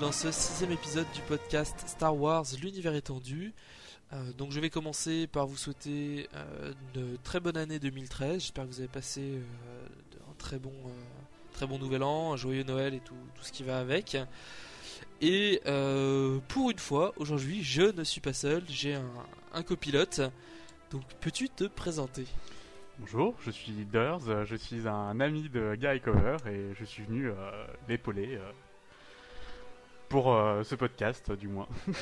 dans ce sixième épisode du podcast Star Wars l'univers étendu. Euh, donc je vais commencer par vous souhaiter euh, une très bonne année 2013, j'espère que vous avez passé euh, un très bon, très bon nouvel an, un joyeux Noël et tout, ce qui va avec. Et pour une fois, aujourd'hui je ne suis pas seul, j'ai un, un copilote, donc peux-tu te présenter? Bonjour, je suis Durs, je suis un ami de Gary Cover et je suis venu l'épauler pour euh, ce podcast du moins.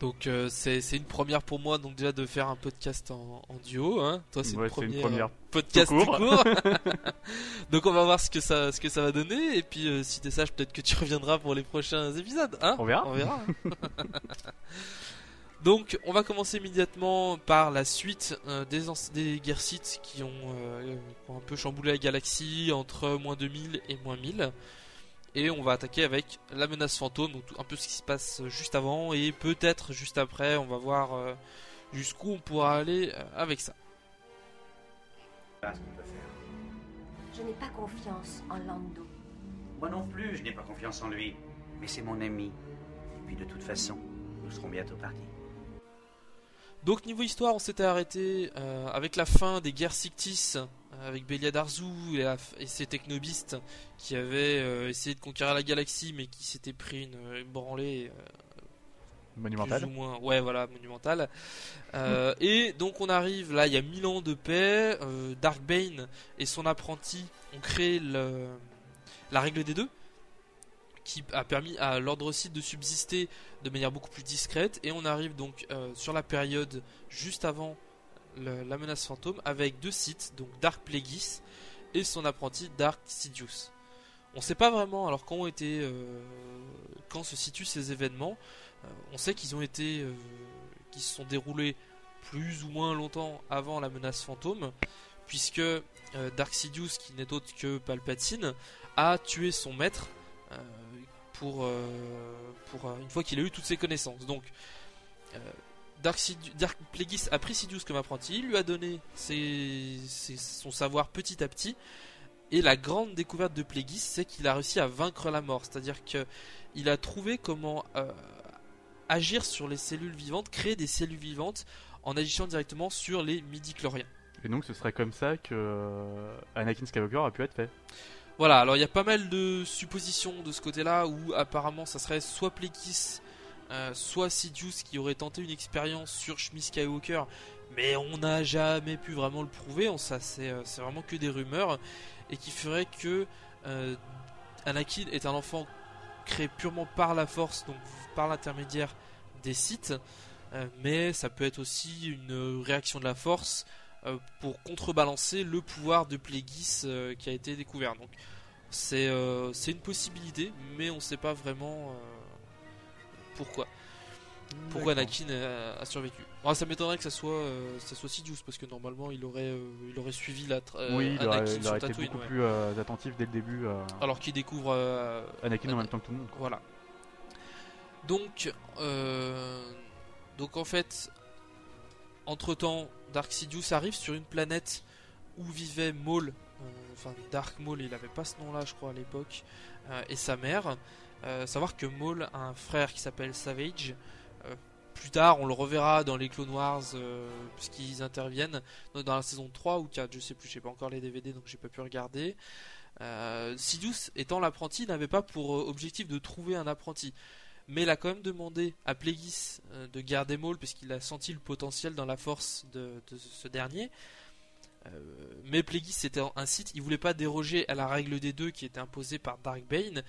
Donc euh, c'est une première pour moi donc déjà de faire un podcast en, en duo. Hein. Toi c'est Ouais, une, première première podcast tout tout court. donc on va voir ce que ça ce que ça va donner et puis euh, si t'es sage peut-être que tu reviendras pour les prochains épisodes. Hein On verra. On verra. donc on va commencer immédiatement par la suite euh, des, des guerres Sith qui ont, euh, qui ont un peu chamboulé la galaxie entre moins 2000 et moins 1000. Et on va attaquer avec la menace fantôme, donc un peu ce qui se passe juste avant et peut-être juste après. On va voir euh, jusqu'où on pourra aller euh, avec ça. Voilà ce qu'on peut faire. Je n'ai pas confiance en Lando. Moi non plus, je n'ai pas confiance en lui. Mais c'est mon ami. Et puis de toute façon, nous serons bientôt partis. Donc niveau histoire, on s'était arrêté euh, avec la fin des guerres Sictis, avec Belia Darzu et, ses technobistes qui avaient euh, essayé de conquérir la galaxie mais qui s'étaient pris une, une branlée euh, plus Monumental. ou moins, ouais voilà, monumentale. Euh, et donc on arrive là, il y a mille ans de paix. euh, Darkbane et son apprenti ont créé le, la règle des deux, qui a permis à l'ordre Sith de subsister de manière beaucoup plus discrète. Et on arrive donc euh, sur la période juste avant la menace fantôme avec deux Sith, donc Dark Plagueis et son apprenti Dark Sidious. On sait pas vraiment alors quand ont été, euh, quand se situent ces événements. Euh, on sait qu'ils ont été, euh, qu'ils se sont déroulés plus ou moins longtemps avant la menace fantôme, puisque euh, Dark Sidious, qui n'est autre que Palpatine, a tué son maître pour, pour une fois qu'il a eu toutes ses connaissances. Donc Dark, Sidious, Dark Plagueis a pris Sidious comme apprenti, il lui a donné ses- ses- son savoir petit à petit. Et la grande découverte de Plagueis, c'est qu'il a réussi à vaincre la mort. C'est-à-dire que il a trouvé comment euh, agir sur les cellules vivantes, créer des cellules vivantes en agissant directement sur les midi-chloriens. Et donc ce serait comme ça que euh, Anakin Skywalker a pu être fait. Voilà, alors il y a pas mal de suppositions de ce côté-là où apparemment ça serait soit Plekis, euh, soit Sidious qui aurait tenté une expérience sur Shmi Skywalker, mais on n'a jamais pu vraiment le prouver, ça c'est euh, c'est vraiment que des rumeurs, et qui ferait que euh, Anakin est un enfant créé purement par la force, donc par l'intermédiaire des Sith, euh, mais ça peut être aussi une réaction de la force pour contrebalancer le pouvoir de Plagueis qui a été découvert. Donc c'est une possibilité, mais on ne sait pas vraiment pourquoi. Pourquoi. Anakin a, a survécu. Ça m'étonnerait que ça soit euh, ça soit Sidious parce que normalement il aurait euh, il aurait suivi la oui, il aurait, Anakin il sur aurait été Tatooine, beaucoup ouais. plus euh, attentif dès le début. euh, alors qu'il découvre Anakin en même temps que tout le monde. quoi. voilà. Donc, donc en fait, entre temps, Dark Sidious arrive sur une planète où vivait Maul, enfin Dark Maul, il avait pas ce nom-là, je crois, à l'époque, et sa mère. Euh, savoir que Maul a un frère qui s'appelle Savage. Euh, plus tard, on le reverra dans les Clone Wars, euh, puisqu'ils interviennent dans la saison 3 ou 4, je sais plus, j'ai pas encore les DVD donc j'ai pas pu regarder. Euh, Sidious, étant l'apprenti, n'avait pas pour objectif de trouver un apprenti. Mais il a quand même demandé à Plagueis de garder Maul puisqu'il a senti le potentiel dans la force de, ce dernier. Mais Plagueis était un site, il voulait pas déroger à la règle des deux qui était imposée par Darkbane.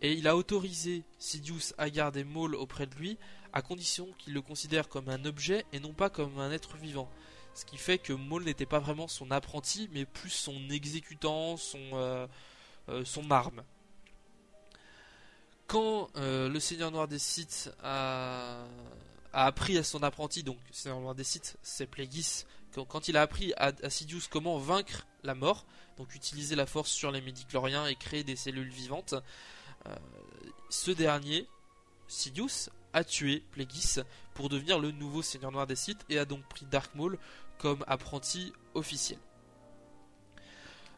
Et il a autorisé Sidious à garder Maul auprès de lui à condition qu'il le considère comme un objet et non pas comme un être vivant. Ce qui fait que Maul n'était pas vraiment son apprenti, mais plus son exécutant, son, euh, euh, son arme. Quand euh, le Seigneur Noir des Sith a, appris à son apprenti, donc le Seigneur Noir des Sith, c'est Plagueis, quand, il a appris à, à Sidious comment vaincre la mort, donc utiliser la force sur les médicloriens et créer des cellules vivantes, ce dernier, Sidious, a tué Plagueis pour devenir le nouveau Seigneur Noir des Sith et a donc pris Dark Maul comme apprenti officiel.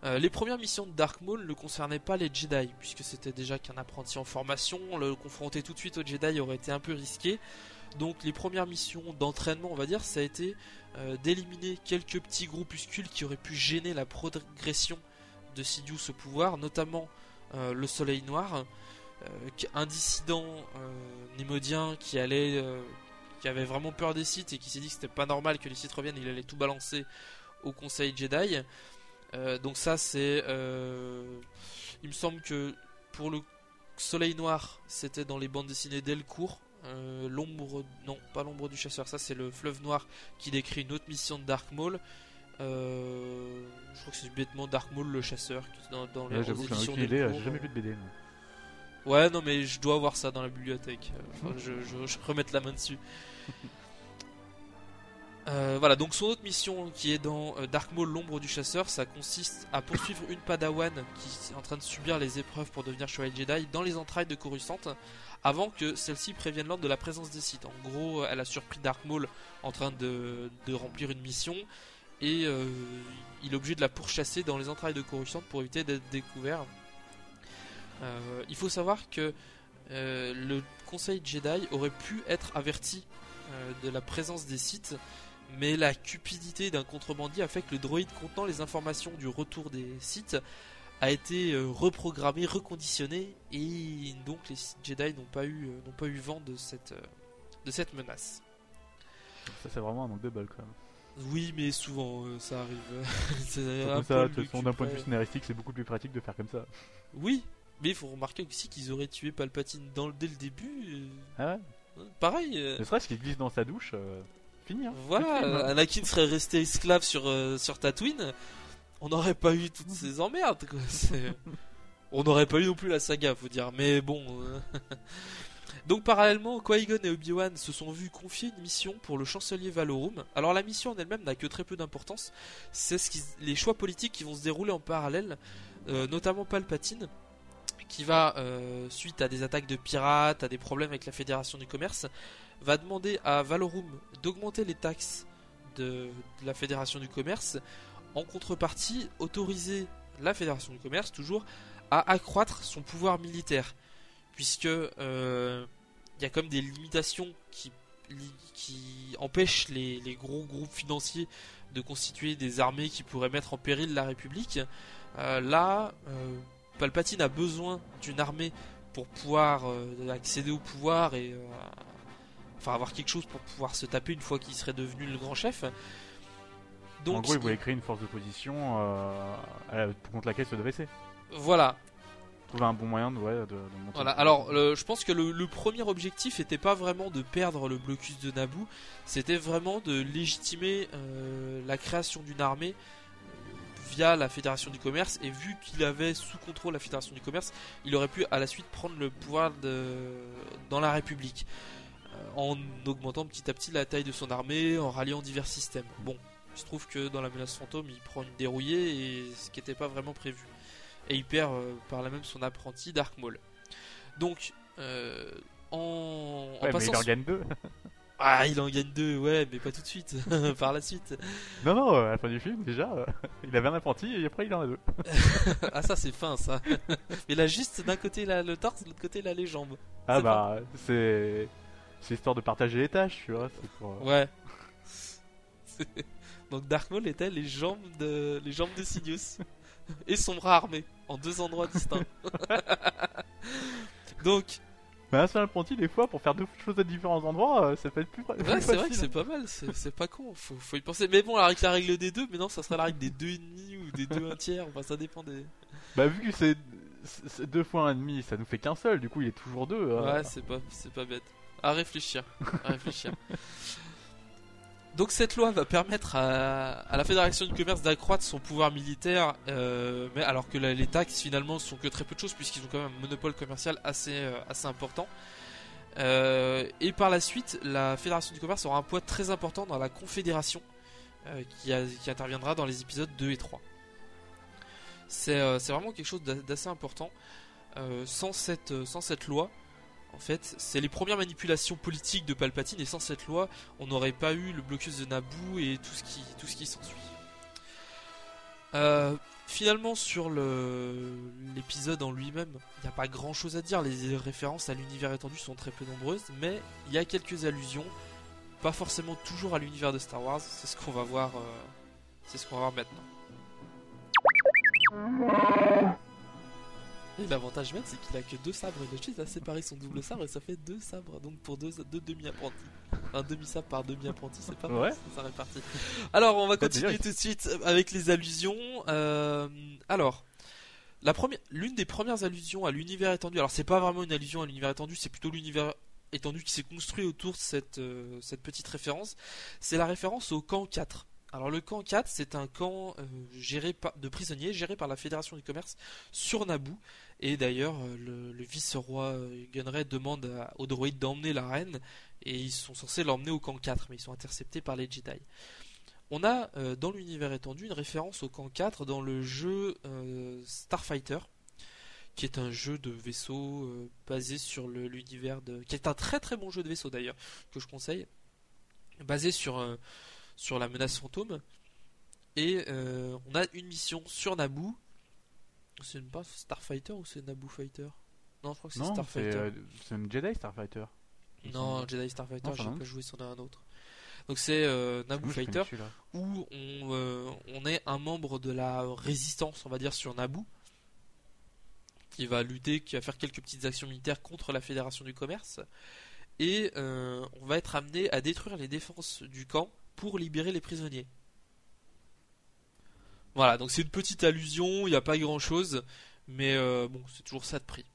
Euh, les premières missions de Dark Maul ne concernaient pas les Jedi, puisque c'était déjà qu'un apprenti en formation. Le confronter tout de suite aux Jedi aurait été un peu risqué. Donc les premières missions d'entraînement, on va dire, ça a été euh, d'éliminer quelques petits groupuscules qui auraient pu gêner la progression de Sidious au pouvoir, notamment le Soleil Noir, un dissident némodien qui allait, qui avait vraiment peur des sites et qui s'est dit que c'était pas normal que les sites reviennent, il allait tout balancer au Conseil Jedi. Euh, donc ça c'est... Euh, il me semble que pour le Soleil Noir, c'était dans les bandes dessinées Delcourt. Euh, l'ombre... Non, pas l'ombre du chasseur, ça c'est le fleuve noir qui décrit une autre mission de Dark Maul. Euh, je crois que c'est bêtement Dark Maul le chasseur dans, dans les J'avoue que j'ai jamais vu de BD. Ouais, non, mais je dois avoir ça dans la bibliothèque. je, je, je remette la main dessus. Euh, voilà, donc son autre mission qui est dans euh, Dark Maul, l'ombre du chasseur, ça consiste à poursuivre une padawan qui est en train de subir les épreuves pour devenir chevalier Jedi dans les entrailles de Coruscant avant que celle-ci prévienne l'ordre de la présence des sites. En gros, elle a surpris Dark Maul en train de, remplir une mission et euh, il est obligé de la pourchasser dans les entrailles de Coruscant pour éviter d'être découvert. il faut savoir que le conseil Jedi aurait pu être averti de la présence des sites mais la cupidité d'un contrebandier a fait que le droïde contenant les informations du retour des sites a été euh, reprogrammé, reconditionné, et donc les Jedi n'ont pas eu, euh, pas eu vent de cette, euh, de cette menace. Ça c'est vraiment un manque de bol quand même. Oui, mais souvent ça arrive. c'est ça, d'un point de vue scénaristique, c'est beaucoup plus pratique de faire comme ça. Oui, mais il faut remarquer aussi qu'ils auraient tué Palpatine dans, dès le début. Ah ouais Pareil. Ne serait-ce qu'il glisse dans sa douche. Hein. Voilà, Anakin serait resté esclave sur, euh, sur Tatooine, on n'aurait pas eu toutes ces emmerdes. on n'aurait pas eu non plus la saga, faut dire. Mais bon. Euh. Donc parallèlement, Qui-Gon et Obi-Wan se sont vus confier une mission pour le chancelier Valorum. Alors la mission en elle-même n'a que très peu d'importance. C'est ce les choix politiques qui vont se dérouler en parallèle, euh, notamment Palpatine, qui va, suite à des attaques de pirates, à des problèmes avec la Fédération du Commerce, va demander à Valorum d'augmenter les taxes de, la Fédération du Commerce, en contrepartie autoriser la Fédération du Commerce toujours à accroître son pouvoir militaire, puisque euh, il y a comme des limitations qui, qui empêchent les, gros groupes financiers de constituer des armées qui pourraient mettre en péril la République. Euh, là, euh, Palpatine a besoin d'une armée pour pouvoir accéder au pouvoir et enfin avoir quelque chose pour pouvoir se taper une fois qu'il serait devenu le grand chef. Donc, en gros, il voulait créer une force d'opposition euh, contre laquelle se devait Voilà. Voilà. Alors, je pense que le, premier objectif n'était pas vraiment de perdre le blocus de Naboo, c'était vraiment de légitimer euh, la création d'une armée euh, via la Fédération du Commerce et vu qu'il avait sous contrôle la Fédération du Commerce, il aurait pu à la suite prendre le pouvoir de... dans la République en augmentant petit à petit la taille de son armée, en ralliant divers systèmes. Bon, il se trouve que dans la menace fantôme, il prend une dérouillée, et ce qui n'était pas vraiment prévu. Et il perd euh, par là même son apprenti Dark Maul. Donc, euh, en, ouais, mais il en gagne deux. ah, il en gagne deux, ouais, mais pas tout de suite, par la suite. Non, non, à la fin du film, déjà, euh, il avait un apprenti et après il en a deux. ah, ça c'est fin, ça. mais là, juste d'un côté, là, le torse, de l'autre côté, là, les jambes. Ah, bah, c'est. C'est histoire de partager les tâches, tu vois. Pour... Ouais. Donc Dark Maul était les jambes de les jambes de Sidious et son bras armé en deux endroits distincts. Donc mais un seul apprenti, des fois, pour faire deux choses à différents endroits, euh, ça peut être plus, plus ouais, c'est vrai que c'est pas mal, c'est pas con, faut, faut, y penser. Mais bon, avec la règle des deux, mais non, ça serait la règle des deux et demi ou des deux un tiers, enfin ça dépend des. Bah, vu que c'est deux fois un demi, ça nous fait qu'un seul, du coup il est toujours deux. Euh. Ouais, c'est pas, pas bête. À réfléchir. À réfléchir. Donc cette loi va permettre à, la Fédération du commerce d'accroître son pouvoir militaire, euh, mais alors que les taxes finalement sont que très peu de choses puisqu'ils ont quand même un monopole commercial assez, euh, assez important. Euh, et par la suite, la Fédération du commerce aura un poids très important dans la Confédération qui, qui, interviendra dans les épisodes 2 et 3. C'est vraiment quelque chose d'assez important. sans, cette, sans cette loi, en fait, c'est les premières manipulations politiques de Palpatine et sans cette loi, on n'aurait pas eu le blocus de Naboo et tout ce qui, qui s'ensuit. Euh, finalement, sur l'épisode en lui-même, il n'y a pas grand chose à dire. Les références à l'univers étendu sont très peu nombreuses, mais il y a quelques allusions, pas forcément toujours à l'univers de Star Wars. C'est ce qu'on va voir. euh, c'est ce qu'on va voir maintenant. Et l'avantage même, c'est qu'il a que deux sabres de il a séparé son double sabre et ça fait deux sabres, donc pour deux, deux demi-apprentis. Un demi-sabre par demi-apprenti, c'est pas mal, Ouais. ça réparti. Alors, on va Ouais, continuer tout de suite avec les allusions. Euh, alors, la première, l'une des premières allusions à l'univers étendu, alors c'est pas vraiment une allusion à l'univers étendu, c'est plutôt l'univers étendu qui s'est construit autour de cette, euh, cette petite référence, c'est la référence au camp 4. Alors le camp 4, c'est un camp euh, géré par, de prisonniers géré par la Fédération du commerce sur Naboo. Et d'ailleurs, euh, le, vice-roi euh, Gunray demande aux droïdes d'emmener la reine, et ils sont censés l'emmener au camp 4, mais ils sont interceptés par les Jedi. On a euh, dans l'univers étendu une référence au camp 4 dans le jeu Starfighter, qui est un jeu de vaisseau basé sur l'univers de. qui est un très très bon jeu de vaisseau d'ailleurs, que je conseille, basé sur, sur la menace fantôme. Et on a une mission sur Naboo. C'est une pas Starfighter ou c'est Naboo Fighter Non, je crois que c'est Starfighter. euh, c'est un Jedi Starfighter. non. Jedi Starfighter, j'ai pas joué sur un autre. Donc c'est euh, Naboo Moi, Fighter où on, euh, on est un membre de la résistance, on va dire, sur Naboo, qui va lutter, qui va faire quelques petites actions militaires contre la Fédération du Commerce, et euh, on va être amené à détruire les défenses du camp pour libérer les prisonniers. Voilà, donc c'est une petite allusion, il n'y a pas grand chose, mais euh, bon, c'est toujours ça de prix.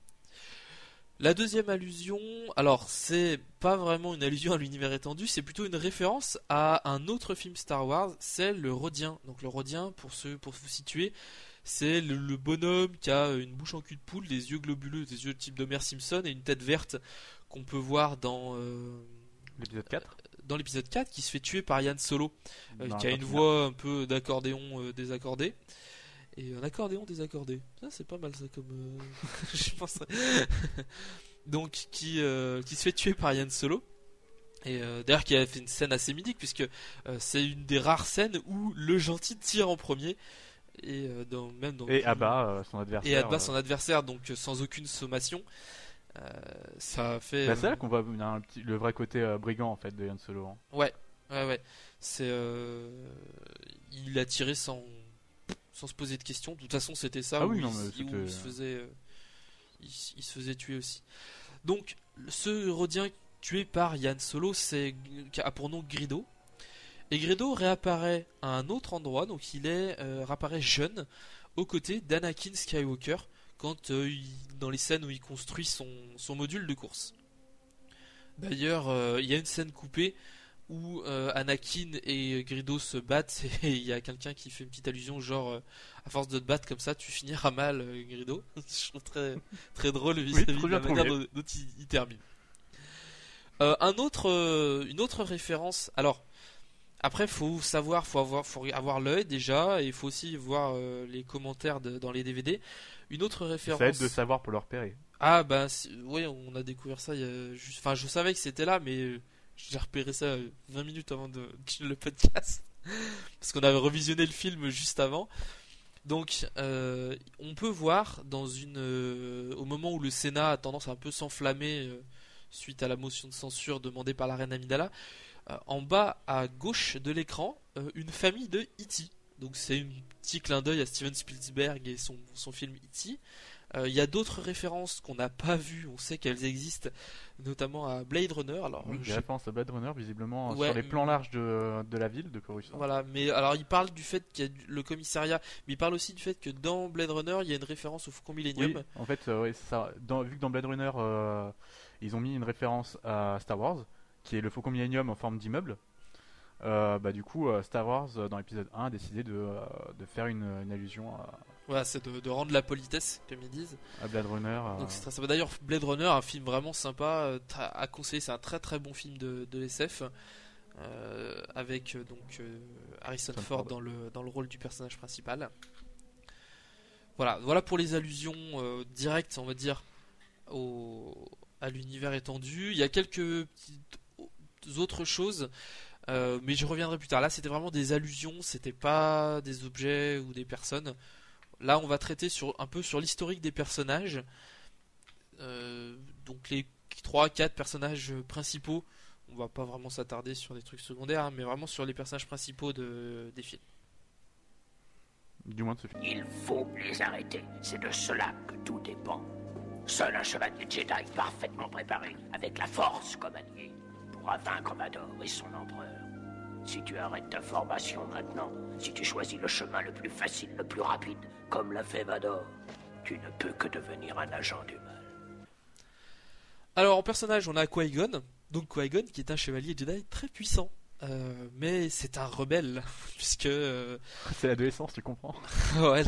La deuxième allusion, alors c'est pas vraiment une allusion à l'univers étendu, c'est plutôt une référence à un autre film Star Wars, c'est le Rodien. Donc le Rodien, pour ceux, pour vous situer, c'est le, bonhomme qui a une bouche en cul de poule, des yeux globuleux, des yeux type d'Homer Simpson et une tête verte qu'on peut voir dans euh, L'épisode 4 dans l'épisode 4 qui se fait tuer par Yann Solo, euh, qui a une voix un peu d'accordéon euh, désaccordé. Et un accordéon désaccordé. Ça, c'est pas mal ça comme. euh, Je penserais. Donc, qui, euh, qui se fait tuer par Yann Solo. Et euh, d'ailleurs, qui a fait une scène assez mythique, puisque euh, c'est une des rares scènes où le gentil tire en premier. Et euh, dans, même dans Et abat euh, son adversaire. et abat euh, son adversaire, donc euh, sans aucune sommation. Euh, ça fait. bah, c'est euh, là qu'on voit un petit- le vrai côté euh, brigand en fait de Han Solo. hein. Ouais, ouais, ouais. C'est, il a tiré sans, sans se poser de questions. De toute façon, c'était ça Ah où, oui, il, non, mais où il se faisait, euh, il, il se faisait tuer aussi. Donc, ce Rodien tué par Yann Solo, c'est a pour nom Grido. Et Grido réapparaît à un autre endroit, donc il est euh, réapparaît jeune aux côtés d'Anakin Skywalker quand euh, il- dans les scènes où il construit son, son module de course. D'ailleurs, euh, il y a une scène coupée où euh, Anakin et Grido se battent et il y a quelqu'un qui fait une petite allusion genre à force de te battre comme ça tu finiras mal Grido. Je trouve très très drôle vis-à-vis de la manière dont, dont il, il termine. Un autre, une autre référence. Alors après faut savoir, faut avoir, faut avoir l'œil déjà et il faut aussi voir euh, les commentaires de- dans les DVD. Une autre référence. Ça aide de savoir pour le repérer. Ah bah c'est- oui, on a découvert ça il y a juste... Enfin, je savais que c'était là, mais euh, j'ai repéré ça euh, 20 minutes avant de le podcast. Parce qu'on avait revisionné le film juste avant. Donc, euh, on peut voir dans une... euh, au moment où le Sénat a tendance à un peu s'enflammer euh, suite à la motion de censure demandée par la reine Amidala, euh, en bas à gauche de l'écran, euh, une famille de E.T. Donc c'est un petit clin d'œil à Steven Spielberg et son, son film E.T. Euh, Il y a d'autres références qu'on n'a pas vues, on sait qu'elles existent, notamment à Blade Runner. Alors, Oui, je- des références à Blade Runner visiblement euh, Ouais, sur les plans larges de, de la ville de Coruscant. voilà, mais alors il parle du fait qu'il y a le commissariat, mais il parle aussi du fait que dans Blade Runner, il y a une référence au Faucon Millennium. Oui, en fait, euh, ouais, c'est ça. Dans- vu que dans Blade Runner, euh, ils ont mis une référence à Star Wars, qui est le Faucon Millennium en forme d'immeuble. euh, bah, du coup, euh, Star Wars, euh, dans l'épisode 1, a décidé de, de faire une, une allusion à, Voilà, c'est de, de rendre la politesse, comme ils disent. à Blade Runner. Donc c'est très sympa. D'ailleurs, Blade Runner, un film vraiment sympa à conseiller. C'est un très très bon film de, de SF euh, avec donc euh, Harrison Harrison Ford Ford. dans le dans le rôle du personnage principal. Voilà, voilà pour les allusions euh, directes, on va dire, au, à l'univers étendu. Il y a quelques petites autres choses. Euh, mais je reviendrai plus tard. Là, c'était vraiment des allusions, c'était pas des objets ou des personnes. Là, on va traiter sur, un peu sur l'historique des personnages. Euh, donc les 3-4 personnages principaux. On va pas vraiment s'attarder sur des trucs secondaires, hein, mais vraiment sur les personnages principaux de, des films. Du moins de ce film. Il faut les arrêter. C'est de cela que tout dépend. Seul un chevalier Jedi parfaitement préparé, avec la force comme allié, pourra vaincre Vador et son empereur. Si tu arrêtes ta formation maintenant, si tu choisis le chemin le plus facile, le plus rapide, comme l'a fait Vador, tu ne peux que devenir un agent du mal. Alors en personnage, on a Qui-Gon, donc Qui-Gon qui est un chevalier Jedi très puissant. Euh, mais c'est un rebelle puisque euh, C'est l'adolescence, tu comprends ouais,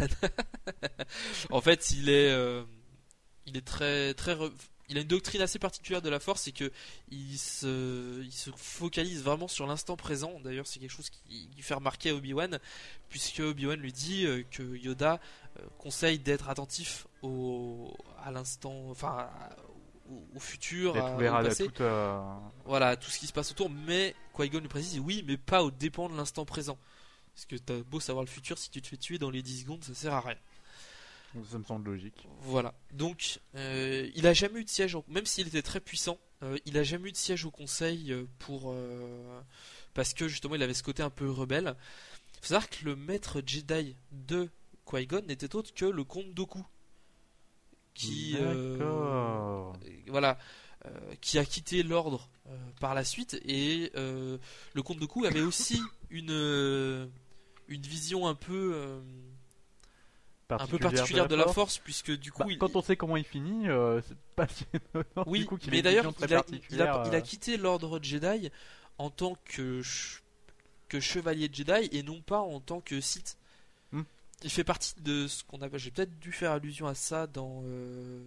en fait il est euh, il est très très re- il a une doctrine assez particulière de la force c'est que il se il se focalise vraiment sur l'instant présent d'ailleurs c'est quelque chose qui, qui fait remarquer à Obi-Wan puisque Obi-Wan lui dit euh, que Yoda euh, conseille d'être attentif au à l'instant enfin au, au futur à- toute. euh, voilà, tout ce qui se passe autour, mais Qui-Gon lui précise oui, mais pas au dépend de l'instant présent. Parce que t'as beau savoir le futur, si tu te fais tuer dans les 10 secondes, ça sert à rien. Ça me semble logique. Voilà. Donc, euh, il a jamais eu de siège, même s'il était très puissant, euh, il a jamais eu de siège au conseil euh, pour. euh, parce que justement, il avait ce côté un peu rebelle. Il faut savoir que le maître Jedi de Qui-Gon n'était autre que le comte Doku. Qui. voilà, qui a quitté l'ordre par la suite et le comte Coup avait aussi une une vision un peu un peu particulière de la force puisque du coup Bah, il, Quand on sait comment il finit, euh, c'est pas oui du coup, mais d'ailleurs il a, il, il a euh, quitté l'ordre Jedi en tant que ch- que chevalier Jedi et non pas en tant que Sith Hmm. il fait partie de ce qu'on appelle j'ai peut-être dû faire allusion à ça dans euh,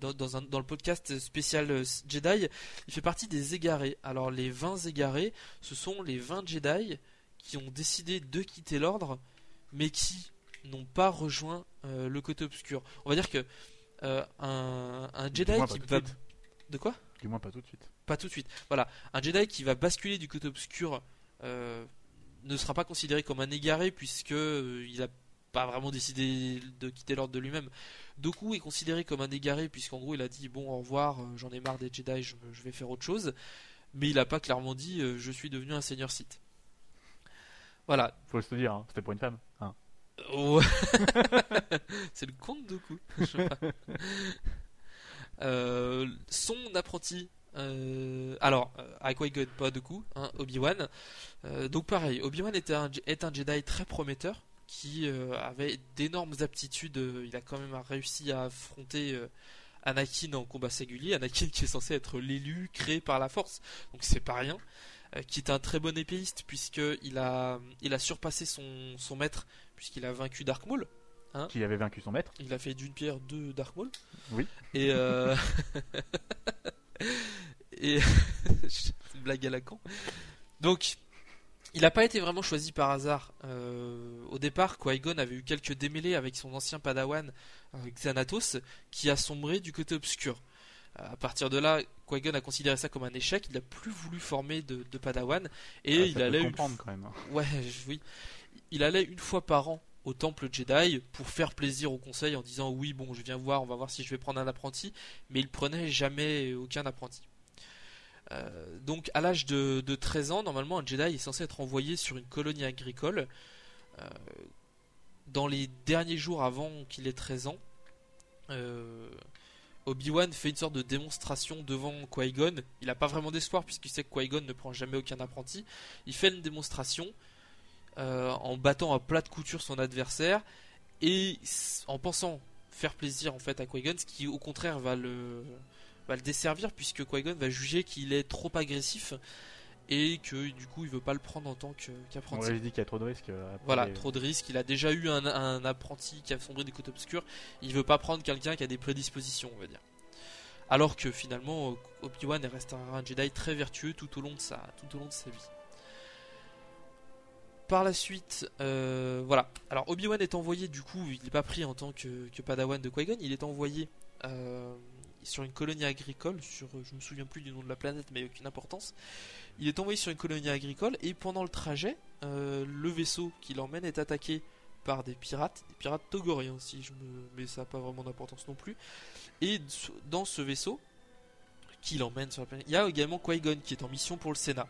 dans, dans, un- dans le podcast spécial Jedi, il fait partie des égarés. Alors les 20 égarés, ce sont les 20 Jedi qui ont décidé de quitter l'ordre, mais qui n'ont pas rejoint euh, le côté obscur. On va dire que euh, un, Jedi qui de va... De quoi? Du moins pas tout de suite. Pas tout de suite. Voilà, un Jedi qui va basculer du côté obscur euh, ne sera pas considéré comme un égaré puisque il a pas vraiment décidé de quitter l'ordre de lui-même. Doku est considéré comme un égaré puisqu'en gros il a dit bon au revoir, j'en ai marre des Jedi, je, je vais faire autre chose. Mais il a pas clairement dit je suis devenu un seigneur Sith. Voilà. Faut se dire, hein, c'était pour une femme. hein. Ouais. C'est le. Je sais pas. Euh, son apprenti. euh, alors, euh, à Qui-Gon, pas Doku, hein, Obi-Wan. Euh, donc pareil, Obi-Wan était un, est un Jedi très prometteur qui avait d'énormes aptitudes. il a quand même réussi à affronter Anakin en combat singulier. Anakin qui est censé être l'élu créé par la Force, donc c'est pas rien. Euh, qui est un très bon épéiste puisqu'il a, il a surpassé son, son maître puisqu'il a vaincu Dark Maul. Qui avait vaincu son maître. Il a fait d'une pierre deux Dark Maul. Oui. Et euh... et blague à la con. Donc, il n'a pas été vraiment choisi par hasard. Euh, au départ, Qui-Gon avait eu quelques démêlés avec son ancien Padawan euh, Xanatos, qui a sombré du côté obscur. À partir de là, Qui-Gon a considéré ça comme un échec. Il n'a plus voulu former de, de Padawan et il allait une comprendre quand même. Ouais, je- oui. Il allait une fois par an au temple Jedi pour faire plaisir au conseil en disant oui, bon, je viens voir, on va voir si je vais prendre un apprenti, mais il prenait jamais aucun apprenti. Euh, donc, à l'âge de, de 13 ans, normalement, un Jedi est censé être envoyé sur une colonie agricole. Euh, dans les derniers jours avant qu'il ait 13 ans, euh, Obi-Wan fait une sorte de démonstration devant Qui-Gon. Il n'a pas vraiment d'espoir puisqu'il sait que Qui-Gon ne prend jamais aucun apprenti. Il fait une démonstration euh, en battant à plat de couture son adversaire et en pensant faire plaisir en fait à Qui-Gon, ce qui au contraire va le va le desservir puisque Qui-Gon va juger qu'il est trop agressif et que du coup il veut pas le prendre en tant que- On qu'apprenti. lui dit qu'il y a trop de risques. euh, Voilà, les- trop de risques. Il a déjà eu un, un apprenti qui a sombré des côtés obscurs. Il veut pas prendre quelqu'un qui a des prédispositions, on va dire. Alors que finalement, Obi-Wan reste un, un Jedi très vertueux tout au long de sa, tout au long de sa vie. Par la suite, euh, voilà. Alors Obi-Wan est envoyé, du coup, il n'est pas pris en tant que, que Padawan de Qui-Gon. Il est envoyé, euh, sur une colonie agricole, sur, euh, je me souviens plus du nom de la planète, mais aucune importance. Il est envoyé sur une colonie agricole et pendant le trajet, euh, le vaisseau qui l'emmène est attaqué par des pirates, des pirates togoriens aussi, je me... mais ça n'a pas vraiment d'importance non plus. Et dans ce vaisseau qui l'emmène sur la planète, il y a également Qui-Gon qui est en mission pour le Sénat.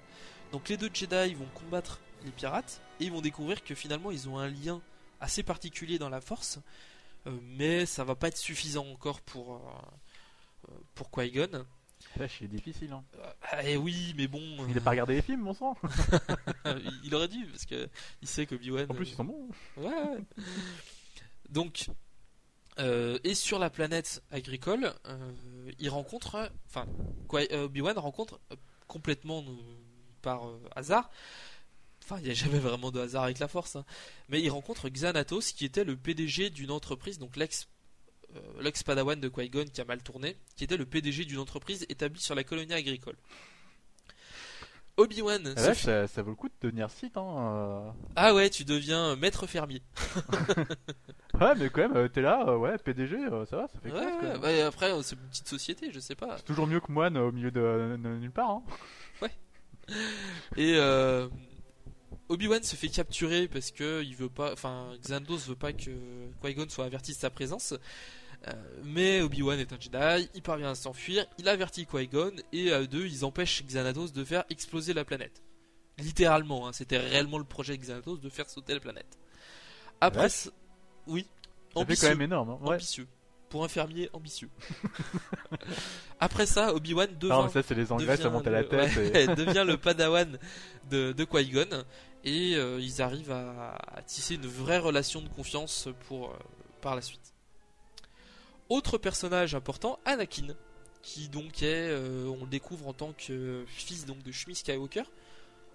Donc les deux Jedi vont combattre les pirates et ils vont découvrir que finalement ils ont un lien assez particulier dans la Force, euh, mais ça va pas être suffisant encore pour pour Qui-Gon. Flash, il est difficile. Hein. Euh, eh oui, mais bon, Il a pas regardé les films, mon sang. euh, il aurait dû parce que il sait que Obi-Wan. En plus, ils sont bons. Ouais. Donc, euh, et sur la planète agricole, euh, il rencontre, enfin, euh, Obi-Wan rencontre euh, complètement euh, par euh, hasard. Enfin, il n'y a jamais vraiment de hasard avec la Force, hein. mais il rencontre Xanatos, qui était le PDG d'une entreprise, donc l'ex euh, l'ex Padawan de Qui-Gon qui a mal tourné, qui était le PDG d'une entreprise établie sur la colonie agricole. Obi-Wan. Ah, là, fait- ça, ça vaut le coup de devenir site. Hein. euh. Ah ouais, tu deviens maître fermier. Ouais, mais quand même, euh, t'es là, ouais, PDG, ça va, ça fait Ouais, classe. quand ouais, même. ouais, après, c'est une petite société, je sais pas. C'est toujours mieux que moine au milieu de, nulle part. Hein. Et euh, Obi-Wan se fait capturer parce que il veut pas, enfin, Xandos veut pas que Qui-Gon soit averti de sa présence. Euh, mais Obi-Wan est un Jedi, il parvient à s'enfuir, il avertit Qui-Gon et à eux deux, ils empêchent Xanatos de faire exploser la planète. Littéralement, hein, c'était réellement le projet de Xanatos de faire sauter la planète. Après, Ouais. oui, ambitieux. quand même énorme. Hein. Ouais. ambitieux. Pour un fermier ambitieux. Après ça, Obi-Wan devient, Non, mais ça, c'est les engrais, ça devient monte à la le- tête. ouais, et- devient le padawan de, de Qui-Gon et euh, ils arrivent à, à tisser une vraie relation de confiance pour euh, par la suite. Autre personnage important, Anakin, qui donc est, euh, on le découvre en tant que fils donc de Shmi Skywalker.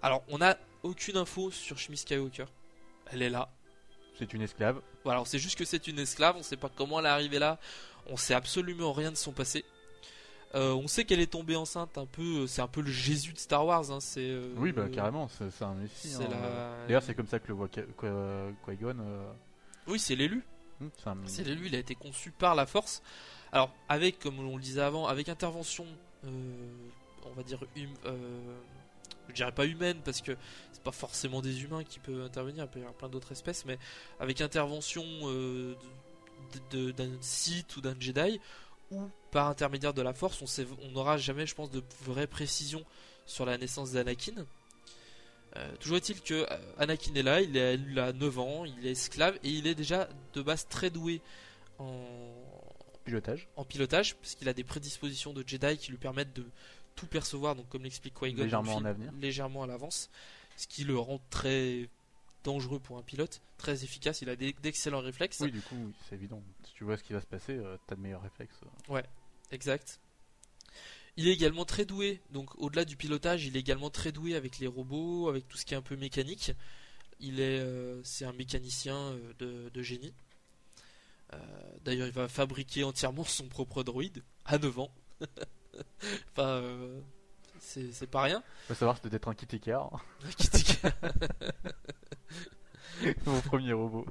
Alors, on n'a aucune info sur Shmi Skywalker. Elle est là, C'est une esclave. voilà, on sait juste que c'est une esclave, on sait pas comment elle est arrivée là, on sait absolument rien de son passé. Euh, on sait qu'elle est tombée enceinte un peu, c'est un peu le Jésus de Star Wars. Hein, c'est, euh, Oui, bah carrément, c'est un messie. hein. la- D'ailleurs, c'est comme ça que le voit Qui- Qui- Qui-Gon. euh, Oui, c'est l'élu. Hmm, c'est l'élu, il a été conçu par la Force. Alors, avec, comme on le disait avant, avec intervention, euh, on va dire, hum- euh, je dirais pas humaine parce que c'est pas forcément des humains qui peuvent intervenir, il peut y avoir plein d'autres espèces, mais avec intervention euh, d'un Sith ou d'un Jedi ou par intermédiaire de la Force, on n'aura jamais, je pense, de vraie précision sur la naissance d'Anakin. Euh, toujours est-il que euh, Anakin est là, il, est, il a 9 ans, il est esclave et il est déjà de base très doué en, pilotage. en pilotage, parce qu'il a des prédispositions de Jedi qui lui permettent de tout percevoir, donc comme l'explique Qui-Gon, Légèrement en avenir. à l'avance, ce qui le rend très dangereux pour un pilote, très efficace, il a d'excellents réflexes. Oui, du coup, c'est évident. Si tu vois ce qui va se passer, euh, t'as de meilleurs réflexes. Exact. Il est également très doué, donc au-delà du pilotage, il est également très doué avec les robots, avec tout ce qui est un peu mécanique. Il est, euh, c'est un mécanicien euh, de, de génie. Euh, D'ailleurs, il va fabriquer entièrement son propre droïde à 9 ans. enfin, euh, c'est c'est pas rien. Faut savoir, c'était d'être un kit écart. Kitty- Mon premier robot.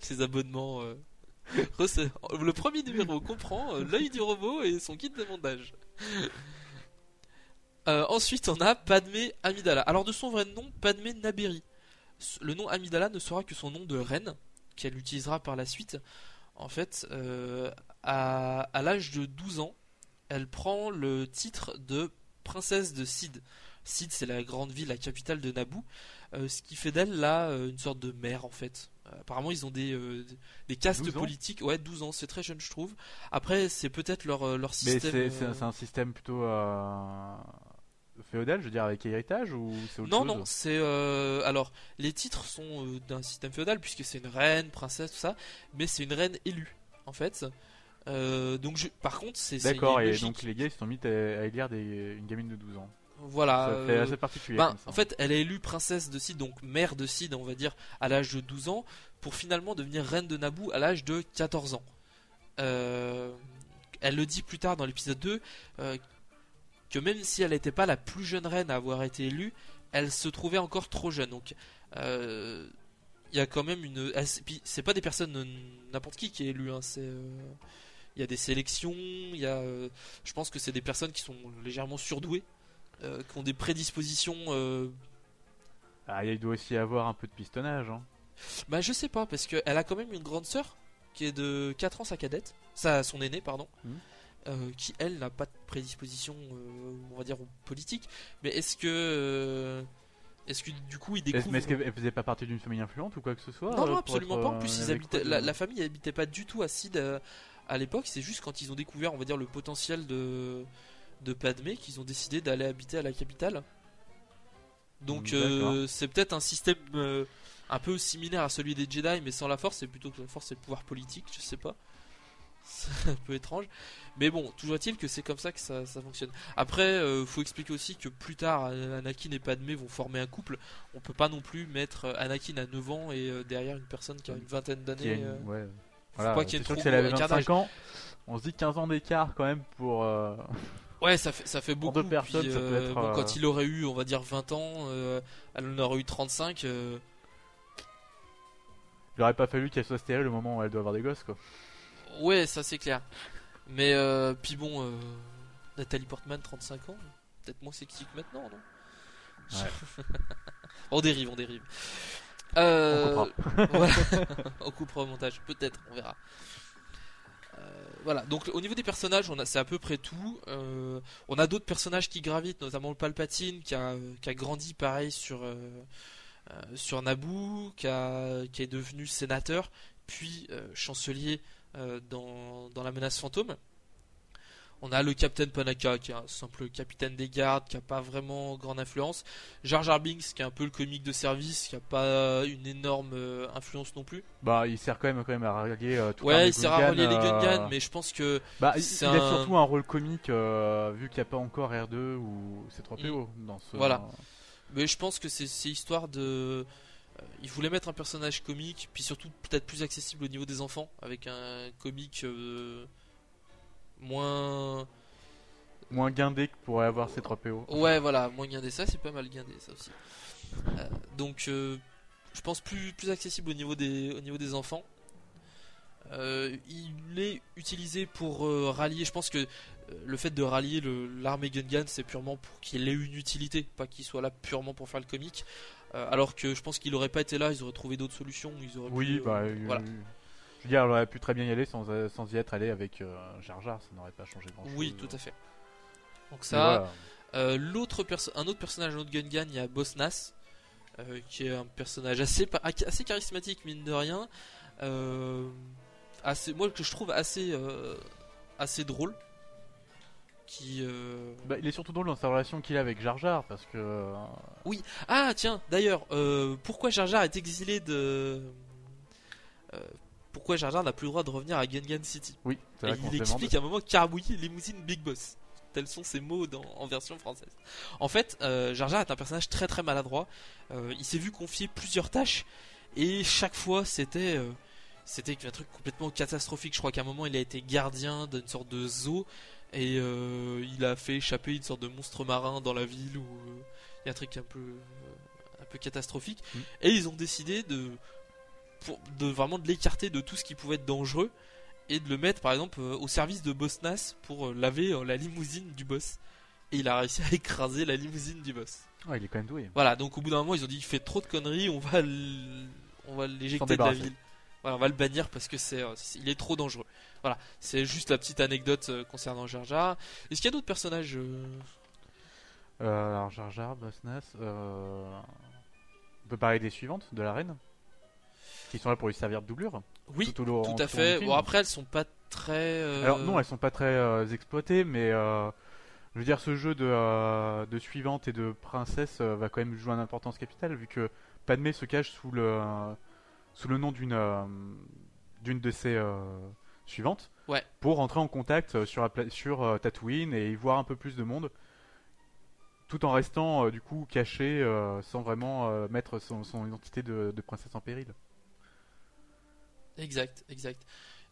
Ses abonnements. Le premier numéro comprend euh, l'œil du robot et son kit de montage. Euh, ensuite, on a Padmé Amidala. Alors, de son vrai nom, Padmé Naberi. Le nom Amidala ne sera que son nom de reine, qu'elle utilisera par la suite. En fait, euh, à, l'âge de 12 ans, elle prend le titre de princesse de Sid. Sid, c'est la grande ville, la capitale de Naboo. Ce qui fait d'elle là une sorte de mère en fait. Apparemment ils ont des, euh, des castes 12 ans politiques. Ouais, 12 ans, c'est très jeune je trouve. Après c'est peut-être leur, euh, leur Mais système. c'est c'est euh, un- c'est un système plutôt euh, féodal, je veux dire, avec héritage ou c'est autre Non, chose non, c'est euh, alors les titres sont d'un système féodal puisque c'est une reine, princesse, tout ça, mais c'est une reine élue en fait. Donc je, par contre c'est c'est- D'accord, et donc les gars ils se sont mis à, à élire des, une gamine de 12 ans. Voilà. ça fait euh, assez particulier. Ben, en fait, elle est élue princesse de Sid, donc mère de Sid, on va dire, à l'âge de 12 ans, pour finalement devenir reine de Naboo à l'âge de 14 ans. Euh, elle le dit plus tard dans l'épisode 2, euh, que même si elle n'était pas la plus jeune reine à avoir été élue, elle se trouvait encore trop jeune. Donc, euh, il y a quand même une. puis c'est pas des personnes n'importe qui qui est élu, hein, c'est. il y a des sélections, il y a, euh, je pense que c'est des personnes qui sont légèrement surdouées, euh, qui ont des prédispositions. euh, Ah, il doit aussi avoir un peu de pistonnage. Hein. bah je sais pas parce qu'elle a quand même une grande sœur qui est de 4 ans sa cadette, ça son aînée pardon. Mhm. euh, qui elle n'a pas de prédisposition on va dire politique mais est-ce que est-ce que du coup il découvre Mais est-ce qu'elle faisait pas partie d'une famille influente ou quoi que ce soit Non, non, absolument pas. En plus, ils habitaient, la, la famille habitait pas du tout à Sid à l'époque. C'est juste quand ils ont découvert, on va dire, le potentiel de, de Padmé qu'ils ont décidé d'aller habiter à la capitale. Donc, euh, c'est peut-être un système euh, un peu similaire à celui des Jedi, mais sans la force. C'est plutôt que la force, c'est le pouvoir politique. Je sais pas. C'est un peu étrange. Mais bon, toujours est-il que c'est comme ça que ça, ça fonctionne. Après, euh, faut expliquer aussi que plus tard, Anakin et Padmé vont former un couple. On peut pas non plus mettre Anakin à 9 ans et euh, derrière une personne qui a une vingtaine d'années. une- euh, ouais. faut Voilà, pas qu'il y ait c'est trop sûr que si elle avait gros écart 25 ans, on se dit 15 ans d'écart quand même pour. Ouais, ça fait, ça fait beaucoup. deux personnes, puis, ça peut euh, être, bon, euh, quand il aurait eu, on va dire, 20 ans, euh, elle en aurait eu 35. euh, Il aurait pas fallu qu'elle soit stérile au moment où elle doit avoir des gosses quoi. Ouais, ça c'est clair. Mais, euh, puis bon, euh, Nathalie Portman, 35 ans, peut-être moins sexy que maintenant, non? Ouais. On dérive, on dérive. Euh, On coupera. voilà. on coupera au montage, peut-être, on verra. Voilà, donc au niveau des personnages, c'est à peu près tout. Euh, on a d'autres personnages qui gravitent, notamment le Palpatine qui a, grandi pareil sur, euh, euh, Naboo, qui, est devenu sénateur, puis chancelier dans la menace fantôme. On a le Capitaine Panaka qui est un simple capitaine des gardes, qui a pas vraiment grande influence. Jar Jar Binks qui est un peu le comique de service, qui a pas une énorme euh, influence non plus. Bah, il sert quand même, quand même à relier euh, tout Ouais, il sert à relier les Gungan, Gungans, mais je pense que Bah, il, a surtout un rôle comique euh, vu qu'il n'y a pas encore R2 ou C3PO dans ce. Mm. Voilà. Mais je pense que c'est histoire de. euh, il voulait mettre un personnage comique, puis surtout peut-être plus accessible au niveau des enfants, avec un comique euh, moins. Moins guindé que pourrait avoir C3PO. Ouais, voilà, moins guindé. Ça, c'est pas mal guindé, ça aussi. Euh, donc, euh, je pense plus, plus accessible au niveau des, au niveau des enfants. Euh, il est utilisé pour rallier. Je pense que le fait de rallier l'armée Gungan, c'est purement pour qu'il ait une utilité, pas qu'il soit là purement pour faire le comique. Alors que je pense qu'il aurait pas été là, ils auraient trouvé d'autres solutions. Ils auraient Oui, pu, bah. voilà. Veux dire, elle aurait pu très bien y aller sans, euh, sans y être allé avec euh, Jar Jar, ça n'aurait pas changé grand chose. Oui, tout à fait. Donc ça, Voilà. Euh, l'autre perso- un autre personnage, un autre Gungan, il y a euh, qui est un personnage assez, assez charismatique, mine de rien. Assez, moi, que je trouve assez, assez drôle. Qui. euh, Bah, il est surtout drôle dans sa relation qu'il a avec Jar Jar parce que. euh, Ah, tiens, d'ailleurs, euh, pourquoi Jar Jar est exilé de. euh, pourquoi Jar Jar n'a plus le droit de revenir à Gungan City Oui, Et il demande. explique à un moment Carbouillis limousine Big Boss. Tels sont ses mots dans- en version française. En fait, euh, Jar Jar est un personnage très très maladroit. Euh, il s'est vu confier plusieurs tâches et chaque fois c'était euh, c'était un truc complètement catastrophique. Je crois qu'à un moment il a été gardien d'une sorte de zoo et euh, il a fait échapper une sorte de monstre marin dans la ville où il y a un truc un peu un peu catastrophique. Mm. Et ils ont décidé de pour, de vraiment de l'écarter de tout ce qui pouvait être dangereux et de le mettre par exemple euh, au service de Boss Nass pour euh, laver euh, la limousine du boss. Et il a réussi à écraser la limousine du boss. Ouais, il est quand même doué. Voilà, donc au bout d'un moment ils ont dit il fait trop de conneries, on va l- on va l'éjecter de la ville. Voilà, on va le bannir parce que c'est il est trop dangereux. Voilà, c'est juste la petite anecdote concernant Jar Jar. Est-ce qu'il y a d'autres personnages Euh, alors Jar Jar, Boss Nass, euh, on peut parler des suivantes de la reine? Qui sont là pour lui servir de doublure. Oui, tout, tout à fait. Bon après elles sont pas très euh, Alors non, elles sont pas très euh, exploitées, mais euh, je veux dire, ce jeu de, de suivante et de princesse va quand même jouer une importance capitale vu que Padmé se cache sous le sous le nom d'une d'une de ses suivantes Ouais. pour rentrer en contact sur sur Tatooine et y voir un peu plus de monde tout en restant euh, du coup caché euh, sans vraiment euh, mettre son, son identité de, de princesse en péril. Exact, exact.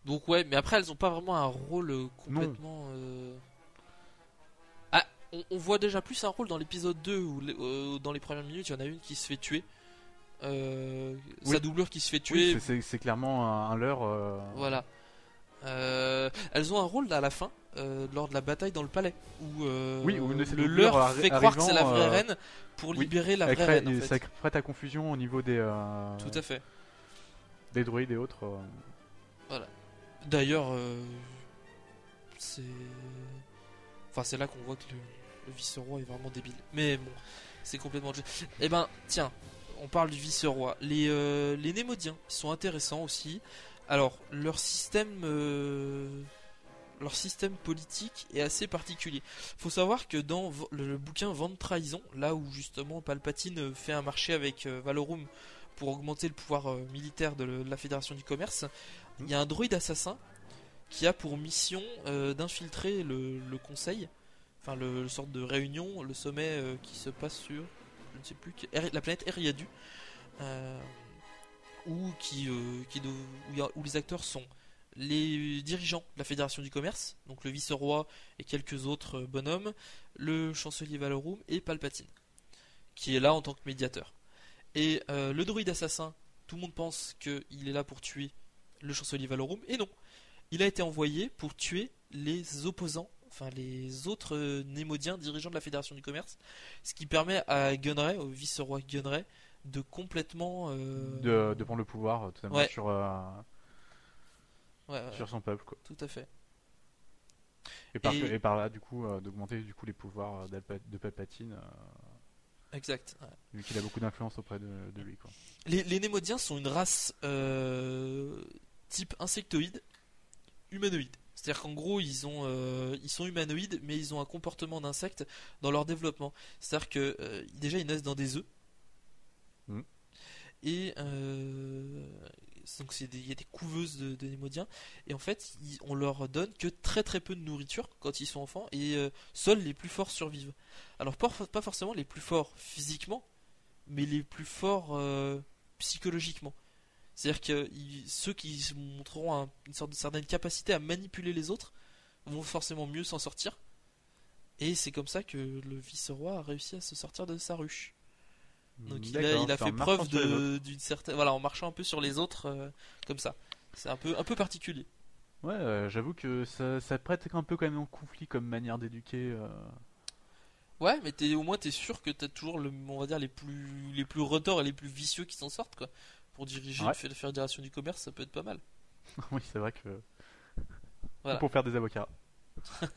Donc ouais, mais après elles ont pas vraiment un rôle euh, complètement. euh, Ah, on, on voit déjà plus un rôle dans l'épisode 2 où euh, dans les premières minutes il y en a une qui se fait tuer. Euh, Sa Oui. doublure qui se fait tuer. c'est- clairement un, un leurre. voilà. Elles ont un rôle à la fin, lors de la bataille dans le palais, où Oui, où le doublures leur arri- fait croire que c'est la vraie reine pour libérer la vraie reine. En fait. Ça prête à confusion au niveau des, Tout à fait. Des droïdes et autres. euh. D'ailleurs, euh, c'est. Enfin, c'est là qu'on voit que le, vice-roi est vraiment débile. Mais bon, c'est complètement. Eh ben, tiens, on parle du vice-roi. Les, euh, les Némodiens sont intéressants aussi. Alors, leur système. euh, Leur système politique est assez particulier. Faut savoir que dans le, bouquin Vente Trahison, là où justement Palpatine fait un marché avec Valorum pour augmenter le pouvoir euh, militaire de, la Fédération du Commerce, il y a un droïde assassin qui a pour mission euh, d'infiltrer le, conseil, enfin le, le sorte de réunion, le sommet euh, qui se passe sur, je ne sais plus, la planète Eriadu, où, où, les acteurs sont les dirigeants de la Fédération du Commerce, donc le vice-roi et quelques autres bonhommes, le chancelier Valorum et Palpatine, qui est là en tant que médiateur. Et euh, le droïde assassin, tout le monde pense qu'il est là pour tuer le chancelier Valorum, et non. Il a été envoyé pour tuer les opposants, enfin les autres euh, Némodiens dirigeants de la Fédération du Commerce, ce qui permet à Gunray, au vice-roi Gunray, de complètement... euh, de, de prendre le pouvoir totalement Ouais. sur, ouais, ouais, sur son peuple. Quoi. tout à fait. Et, par, Et- et par là, du coup, d'augmenter du coup les pouvoirs de Palpatine, Exact. ouais. vu qu'il a beaucoup d'influence auprès de, de lui. Quoi. Les, les Némodiens sont une race euh, type insectoïde, humanoïde. C'est-à-dire qu'en gros, ils, ont, euh, ils sont humanoïdes, mais ils ont un comportement d'insecte dans leur développement. C'est-à-dire que euh, déjà, ils naissent dans des œufs. Mhm. Et euh, donc, c'est des- il y a des couveuses de, Némodiens. Et en fait, on leur donne que très très peu de nourriture quand ils sont enfants. Et euh, seuls les plus forts survivent. Alors, pas, forcément les plus forts physiquement, mais les plus forts euh, psychologiquement. C'est-à-dire que ceux qui montreront un- une sorte de certaine capacité à manipuler les autres vont forcément mieux s'en sortir. Et c'est comme ça que le vice-roi a réussi à se sortir de sa ruche. Donc il a, il fait preuve d'une certaine, voilà, en marchant un peu sur les autres euh, comme ça. C'est un peu, un peu particulier. Ouais, euh, j'avoue que ça, ça prête un peu quand même en conflit comme manière d'éduquer. euh. Ouais, mais t'es, au moins t'es sûr que t'as toujours le, on va dire les plus, les plus retors et les plus vicieux qui s'en sortent quoi. Pour diriger Ouais. la fédération du commerce, ça peut être pas mal. oui, c'est vrai que. Voilà. Pour faire des avocats.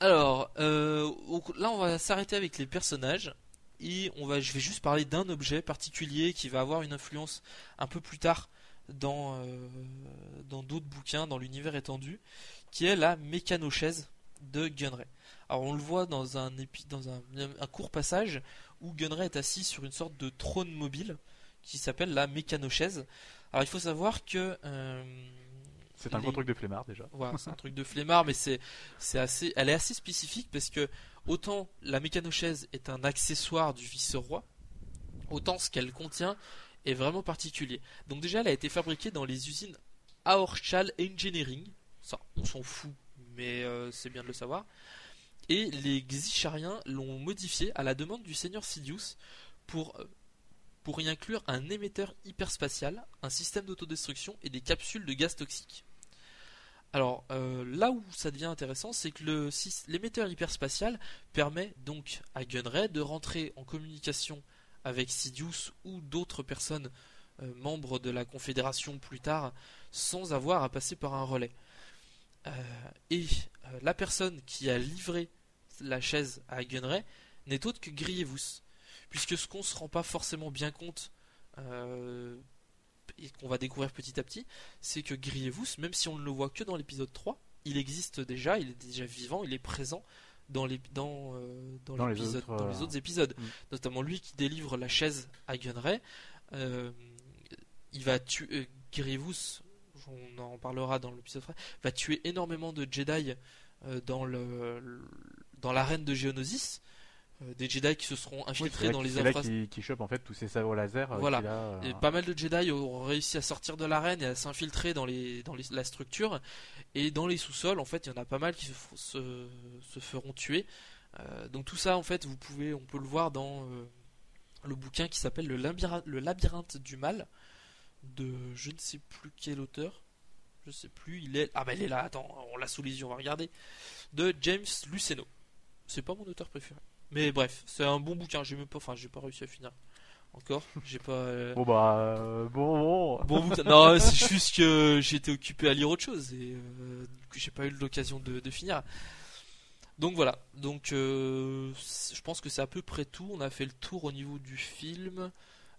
Alors, euh, là, on va s'arrêter avec les personnages et on va, je vais juste parler d'un objet particulier qui va avoir une influence un peu plus tard dans euh, dans d'autres bouquins, dans l'univers étendu, qui est la mécanochaise de Gunray. Alors, on le voit dans un épi- dans un, un court passage où Gunray est assis sur une sorte de trône mobile qui s'appelle la mécanochaise. Alors, il faut savoir que euh, C'est un les- gros truc de flemmard déjà. voilà, c'est un truc de flemmard, mais c'est c'est assez, elle est assez spécifique parce que autant la mécanochaise est un accessoire du vice-roi, autant ce qu'elle contient est vraiment particulier. Donc déjà, elle a été fabriquée dans les usines Aorchal Engineering. Ça, on s'en fout, mais euh, c'est bien de le savoir. Et les Xichariens l'ont modifiée à la demande du seigneur Sidious pour euh, pour y inclure un émetteur hyperspatial, un système d'autodestruction et des capsules de gaz toxiques. Alors euh, là où ça devient intéressant, c'est que l'émetteur hyperspatial permet donc à Gunray de rentrer en communication avec Sidious ou d'autres personnes euh, membres de la Confédération plus tard sans avoir à passer par un relais. Euh, et la personne qui a livré la chaise à Gunray n'est autre que Grievous. Puisque ce qu'on se rend pas forcément bien compte et qu'on va découvrir petit à petit, c'est que Grievous, même si on ne le voit que dans l'épisode 3, il existe déjà, il est déjà vivant, il est présent dans les, dans, euh, dans, Dans les autres, dans les autres épisodes. mm. Notamment lui qui délivre la chaise à Gunray. Euh, il va tuer euh, Grievous, on en parlera dans l'épisode 3, va tuer énormément de Jedi dans le- dans l'arène de Geonosis. Euh, des Jedi qui se seront infiltrés dans les infrastructures. qu'il qu'il chope en fait tous ces sabres laser. euh, Voilà. a, euh, Et pas mal de Jedi ont réussi à sortir de l'arène et à s'infiltrer dans, les, dans les- la structure. Et dans les sous-sols, en fait, il y en a pas mal qui se, f- se, se feront tuer. Euh, donc tout ça, en fait, vous pouvez, on peut le voir dans euh, le bouquin qui s'appelle le, labyrinthe- le labyrinthe du mal de je ne sais plus quel auteur. je sais plus, il est. Ah bah il est là, attends, on l'a sous les yeux, on va regarder. De James Luceno. C'est pas mon auteur préféré. Mais bref, c'est un bon bouquin, j'ai même pas. Enfin, j'ai pas réussi à finir. Encore, j'ai pas. euh, Bon bah euh, bon. bon. Bon bouquin. Non, c'est juste que j'étais occupé à lire autre chose et euh, que j'ai pas eu l'occasion de, de finir. Donc voilà. Donc euh, je pense que c'est à peu près tout. On a fait le tour au niveau du film.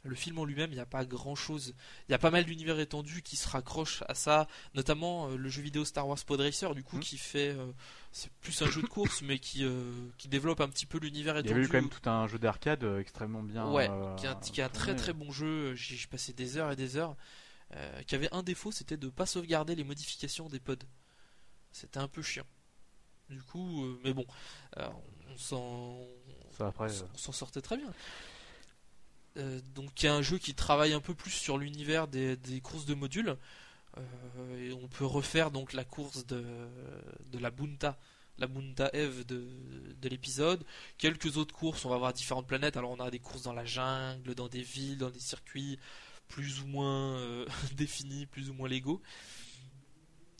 Le film en lui-même, il n'y a pas grand-chose. Il y a pas mal d'univers étendus qui se raccrochent à ça, notamment euh, le jeu vidéo Star Wars Pod Racer, du coup, Mhm. qui fait, euh, c'est plus un jeu de course, mais qui euh, qui développe un petit peu l'univers Il y étendu. avait eu quand même tout un jeu d'arcade extrêmement bien. Ouais, qui est un, qui est un très très bon jeu. J'ai passé des heures et des heures. Qui avait un défaut, c'était de pas sauvegarder les modifications des pods. C'était un peu chiant. Du coup, mais bon, s'en- on s'en sortait très bien. Euh, donc y a un jeu qui travaille un peu plus sur l'univers des, courses de modules. Euh, et on peut refaire donc la course de, la Bunta, la Bunta Eve de, de l'épisode. Quelques autres courses, on va voir différentes planètes. Alors on a des courses dans la jungle, dans des villes, dans des circuits plus ou moins euh, définis, plus ou moins légaux.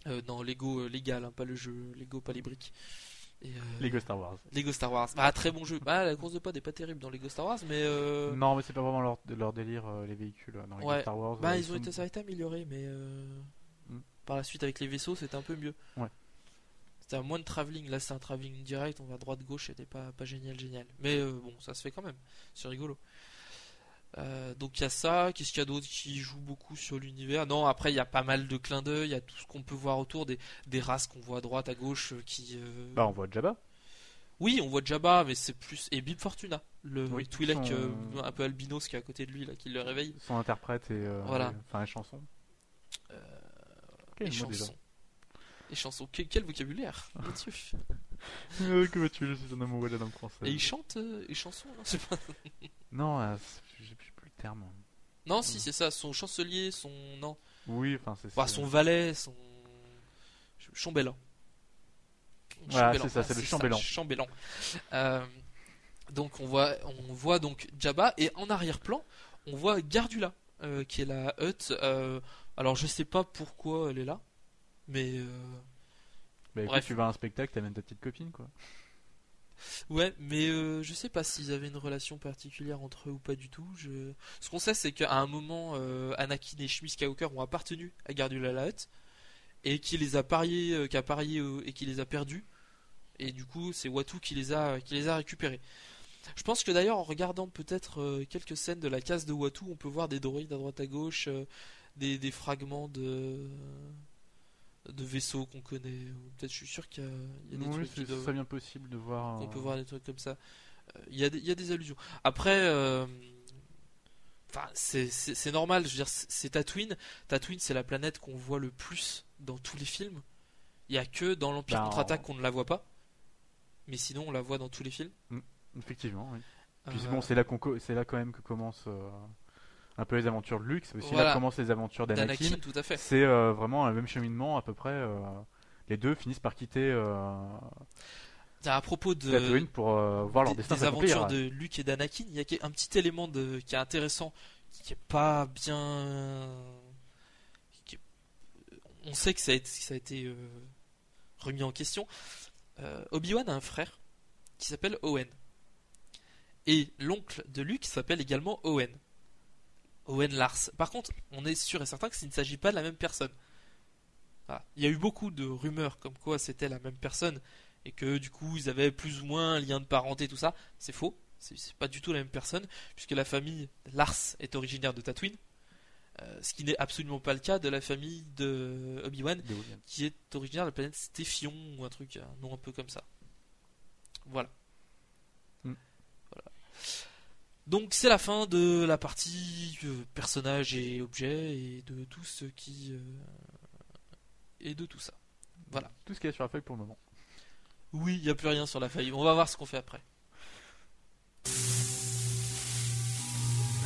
Euh, non, Lego légal, hein, pas le jeu, Lego, pas les briques. Et, euh, Lego Star Wars. Lego Star Wars. Bah, très bon jeu. Bah, la course de pod est pas terrible dans Lego Star Wars, mais. euh, Non, mais c'est pas vraiment leur, leur délire, euh, les véhicules euh, dans Lego Ouais. Star Wars. Bah, ils ont été, ça a été amélioré, mais. Mm. Par la suite, avec les vaisseaux, c'était un peu mieux. Ouais. C'était un moins de travelling. Là, c'est un travelling direct. On va droite-gauche. C'était pas, pas génial, génial. Mais bon, ça se fait quand même. C'est rigolo. Euh, donc il y a ça, qu'est-ce qu'il y a d'autre qui joue beaucoup sur l'univers? Non, après il y a pas mal de clins d'œil, il y a tout ce qu'on peut voir autour, des, des races qu'on voit à droite, à gauche, euh, qui... euh, Bah, on voit Jabba. Oui, on voit Jabba, mais c'est plus. Et Bib Fortuna, le Oui, Twi'lek son- euh, un peu albinos qui est à côté de lui, là, qui le réveille. Son interprète et. Voilà. Enfin, les chansons. Déjà chansons. Et chansons. Quel, quel vocabulaire mon Dieu. Que veux-tu, je suis un amoureux de la langue française. Et il chante et chansons non, c'est pas... Non, c'est- j'ai plus le terme. non, si, c'est ça. Son chancelier, son. Non. Oui, enfin, c'est. C'est- son valet, son. ch- Chambellan. Voilà, Chambellan, c'est ça, c'est le chambellan. Chambellan. Euh, donc on voit, on voit donc Jabba et en arrière-plan, on voit Gardula euh, qui est la hutte. euh, alors je sais pas pourquoi elle est là, mais Bah, écoute, Bref. tu vas à un spectacle, t'amènes ta petite copine, quoi. Ouais, mais euh, je sais pas s'ils avaient une relation particulière entre eux ou pas du tout. Ce qu'on sait, c'est qu'à un moment, euh, Anakin et Shmi Skywalker ont appartenu à Gardula la et qui les a pariés, euh, qui parié et qui les a perdus. Et du coup, c'est Watu qui les a, qui les a récupérés. Je pense que d'ailleurs, en regardant peut-être quelques scènes de la case de Watu, on peut voir des droïdes à droite à gauche, des fragments de de vaisseaux qu'on connaît. Peut-être, je suis sûr qu'il y a, il y a des Oui, trucs qui doivent- bien possible de voir. on euh, peut voir des trucs comme ça. Euh, Il y, a des- il y a des allusions. Après, euh, enfin, c'est- normal. Je veux dire, c'est Tatooine. Tatooine, c'est la planète qu'on voit le plus dans tous les films. Il y a que dans l'Empire Bah, contre-attaque qu'on ne la voit pas. Mais sinon, on la voit dans tous les films. Effectivement, oui. Puis Euh, bon, c'est là, c'est là quand même que commencent euh, un peu les aventures de Luke. C'est aussi là Voilà. que commencent les aventures d'Anakin. d'Anakin, tout à fait. C'est euh, vraiment le même cheminement à peu près. euh, les deux finissent par quitter euh, À propos de, pour euh, voir leur des, destin des aventures de Luke et d'Anakin, il y a un petit élément de, qui est intéressant, qui est pas bien. qui est- On sait que ça a été, ça a été remis en question. Obi-Wan a un frère qui s'appelle Owen. Et l'oncle de Luke s'appelle également Owen. Owen Lars. Par contre, on est sûr et certain que s'il ne s'agit pas de la même personne. Voilà. Il y a eu beaucoup de rumeurs comme quoi c'était la même personne et que du coup ils avaient plus ou moins un lien de parenté, tout ça. C'est faux. C'est pas du tout la même personne puisque la famille Lars est originaire de Tatooine. Euh, ce qui n'est absolument pas le cas de la famille de Obi-Wan qui est originaire de la planète Stéphion ou un truc, un nom un peu comme ça. Voilà. Mm. Voilà. Donc c'est la fin de la partie euh, personnages et objets et de tout ce qui euh, et de tout ça. Voilà. Tout ce qu'il y a sur la feuille pour le moment. Oui, il n'y a plus rien sur la faille. On va voir ce qu'on fait après.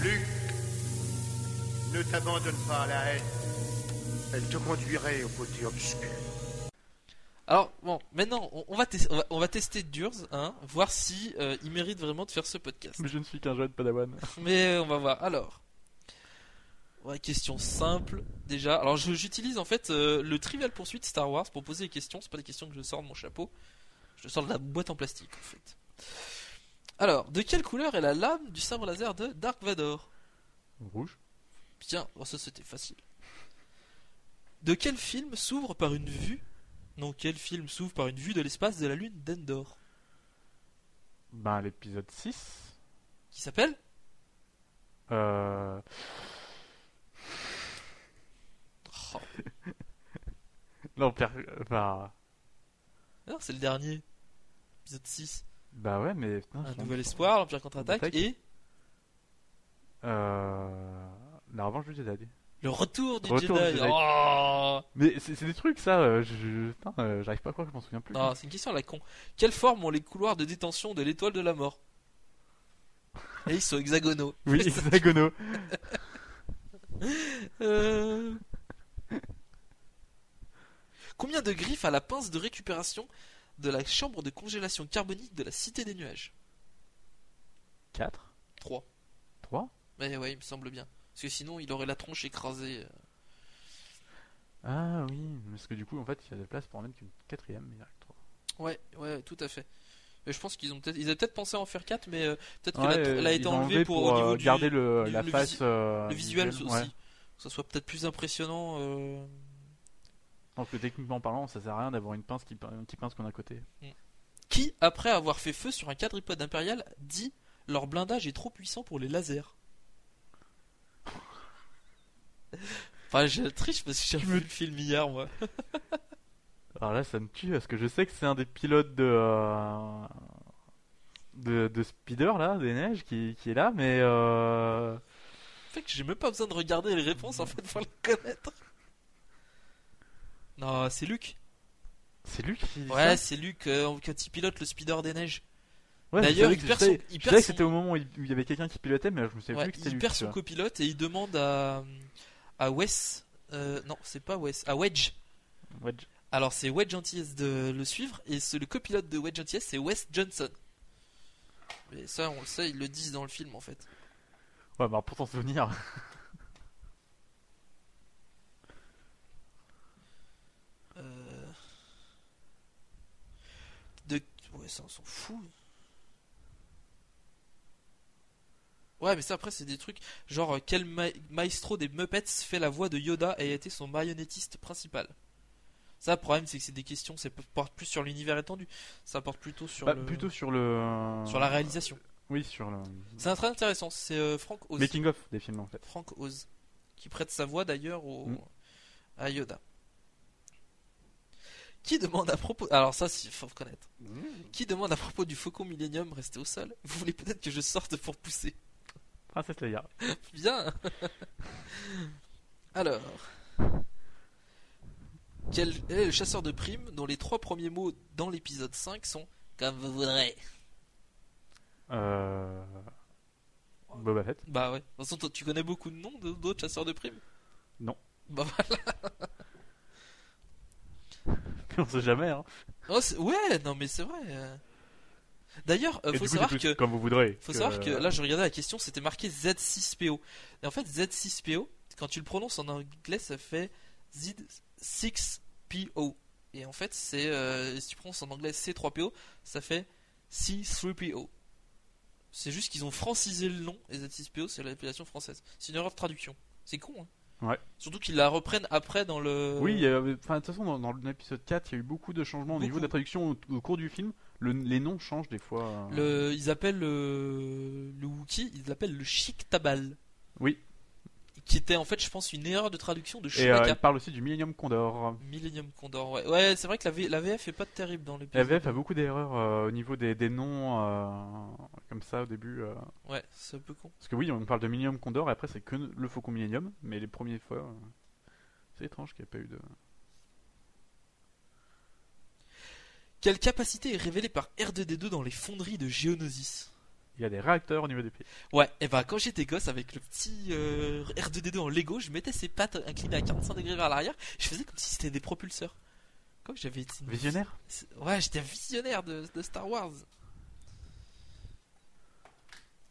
Luc, ne t'abandonne pas à la haine. Elle te conduirait au côté obscur. Alors bon, maintenant on, on va, on va on va tester Durs, hein, voir si euh, il mérite vraiment de faire ce podcast. Mais je ne suis qu'un jeune padawan. Mais euh, on va voir. Alors, Ouais, question simple déjà. Alors j'utilise en fait euh, le Trivial Poursuite Star Wars pour poser des questions. C'est pas des questions que je sors de mon chapeau. Je sors de la boîte en plastique en fait. Alors, de quelle couleur est la lame du sabre laser de Dark Vador? Rouge. Bien, oh, ça c'était facile. De quel film s'ouvre par une vue Non, quel film s'ouvre par une vue de l'espace de la lune d'Endor? Ben, l'épisode 6. Qui s'appelle? Euh... Oh, L'Empire. Bah... Non, c'est le dernier. Épisode 6. bah ouais, mais. putain, Un nouvel espoir, l'Empire contre-attaque Attaque. et Euh... La revanche du Jedi. Le retour du Retour du Jedi. Oh Mais c'est des trucs, ça. euh, je, je- euh, j'arrive pas à croire que je m'en souviens plus. Non, c'est une question à la con. Quelle forme ont les couloirs de détention de l'étoile de la mort? Et ils sont hexagonaux. Oui, hexagonaux. Euh. Combien de griffes a la pince de récupération de la chambre de congélation carbonique de la Cité des Nuages? 4 3. 3 Mais ouais, il me semble bien. Parce que sinon, il aurait la tronche écrasée. Ah oui, parce que du coup, en fait, il y a de la place pour en mettre qu'une quatrième, mais il y en a que trois. Ouais, ouais, tout à fait. Mais je pense qu'ils ont peut-être, ils avaient peut-être pensé à en faire 4, mais euh, peut-être Ouais, qu'elle a, elle a ils été enlevée enlevé pour, au niveau euh, du, garder le, du- la le face visi- euh, le visuel aussi. ouais. Que ça soit peut-être plus impressionnant. euh. Donc que techniquement parlant, ça sert à rien d'avoir une pince qui, pin- qui pince qu'on a à côté. Qui, après avoir fait feu sur un quadripode impérial, dit leur blindage est trop puissant pour les lasers Enfin, je triche parce que j'ai vu me- le film hier, moi. Alors là, ça me tue parce que je sais que c'est un des pilotes de euh, de, de Speeder là, des neiges, qui, qui est là, mais euh... fait que j'ai même pas besoin de regarder les réponses en fait pour les connaître. Non, c'est Luc. c'est lui qui. Ouais, c'est Luc euh, quand il pilote le speeder des neiges. Ouais, D'ailleurs, il perd que- je son- c'était au moment où il y avait quelqu'un qui pilotait, mais je me souviens Ouais, plus que c'était il perd son copilote et il demande à à Wes. euh, non, c'est pas Wes, à Wedge. Wedge. Alors c'est Wedge Antilles de le suivre et le copilote de Wedge Antilles c'est Wes Johnson. Mais ça, on le sait, ils le disent dans le film en fait. Ouais, bah pour t'en souvenir. Euh... De... Ouais, ça on s'en fout. Ouais, mais ça après c'est des trucs genre euh, quel ma- maestro des Muppets fait la voix de Yoda et a été son marionnettiste principal? Ça, le problème c'est que c'est des questions, ça porte plus sur l'univers étendu, ça porte plutôt sur Bah, le... Plutôt sur le. sur la réalisation. Oui, sur le. C'est très intéressant, c'est euh, Frank Oz. Making of des films en fait. Frank Oz qui prête sa voix d'ailleurs au... Mm. à Yoda. Qui demande à propos alors ça il faut connaître. Qui demande à propos du faucon Millennium resté au sol? Vous voulez peut-être que je sorte pour pousser Princesse Leia. Bien Alors. Quel est le chasseur de primes dont les trois premiers mots dans l'épisode 5 sont Comme vous voudrez Euh... Boba Fett. Bah ouais. De toute façon, toi, tu connais beaucoup de noms d'autres chasseurs de primes? Non. Bah voilà. On sait jamais, hein. Oh, c'est- ouais, non mais c'est vrai. euh. D'ailleurs, euh, faut coup, savoir que Comme vous voudrez. faut savoir que là je regardais la question, c'était marqué Z6PO. Et en fait Z6PO, quand tu le prononces en anglais, ça fait Z6PO. Et en fait, c'est euh, si tu prononces en anglais C3PO, ça fait C3PO. C'est juste qu'ils ont francisé le nom et Z6PO, c'est l'appellation française. C'est une erreur de traduction. C'est con hein. Ouais. Surtout qu'ils la reprennent après dans le Oui, enfin, de toute façon, dans, dans l'épisode 4, il y a eu beaucoup de changements au niveau de la traduction au, au cours du film. Le- les noms changent des fois. Le, ils appellent le, le Wookie, ils l'appellent le Chic Tabal. Oui. Qui était en fait, je pense, une erreur de traduction de Et euh, Chewbacca. il parle aussi du Millennium Condor. Millennium Condor, ouais. Ouais, c'est vrai que la, V- la VF est pas terrible dans La l'épisode. VF a beaucoup d'erreurs euh, au niveau des, des noms, euh, comme ça au début. Ouais, c'est un peu con. Parce que oui, on parle de Millennium Condor et après c'est que le Faucon Millennium, mais les premières fois, c'est étrange qu'il n'y ait pas eu de. Quelle capacité est révélée par R2D2 dans les fonderies de Geonosis Il y a des réacteurs au niveau des pieds. Ouais, et bah quand j'étais gosse avec le petit euh, R2D2 en Lego, je mettais ses pattes inclinées à 45 degrés vers l'arrière, je faisais comme si c'était des propulseurs. Comme j'avais été une- Visionnaire Ouais, j'étais un visionnaire de, de Star Wars.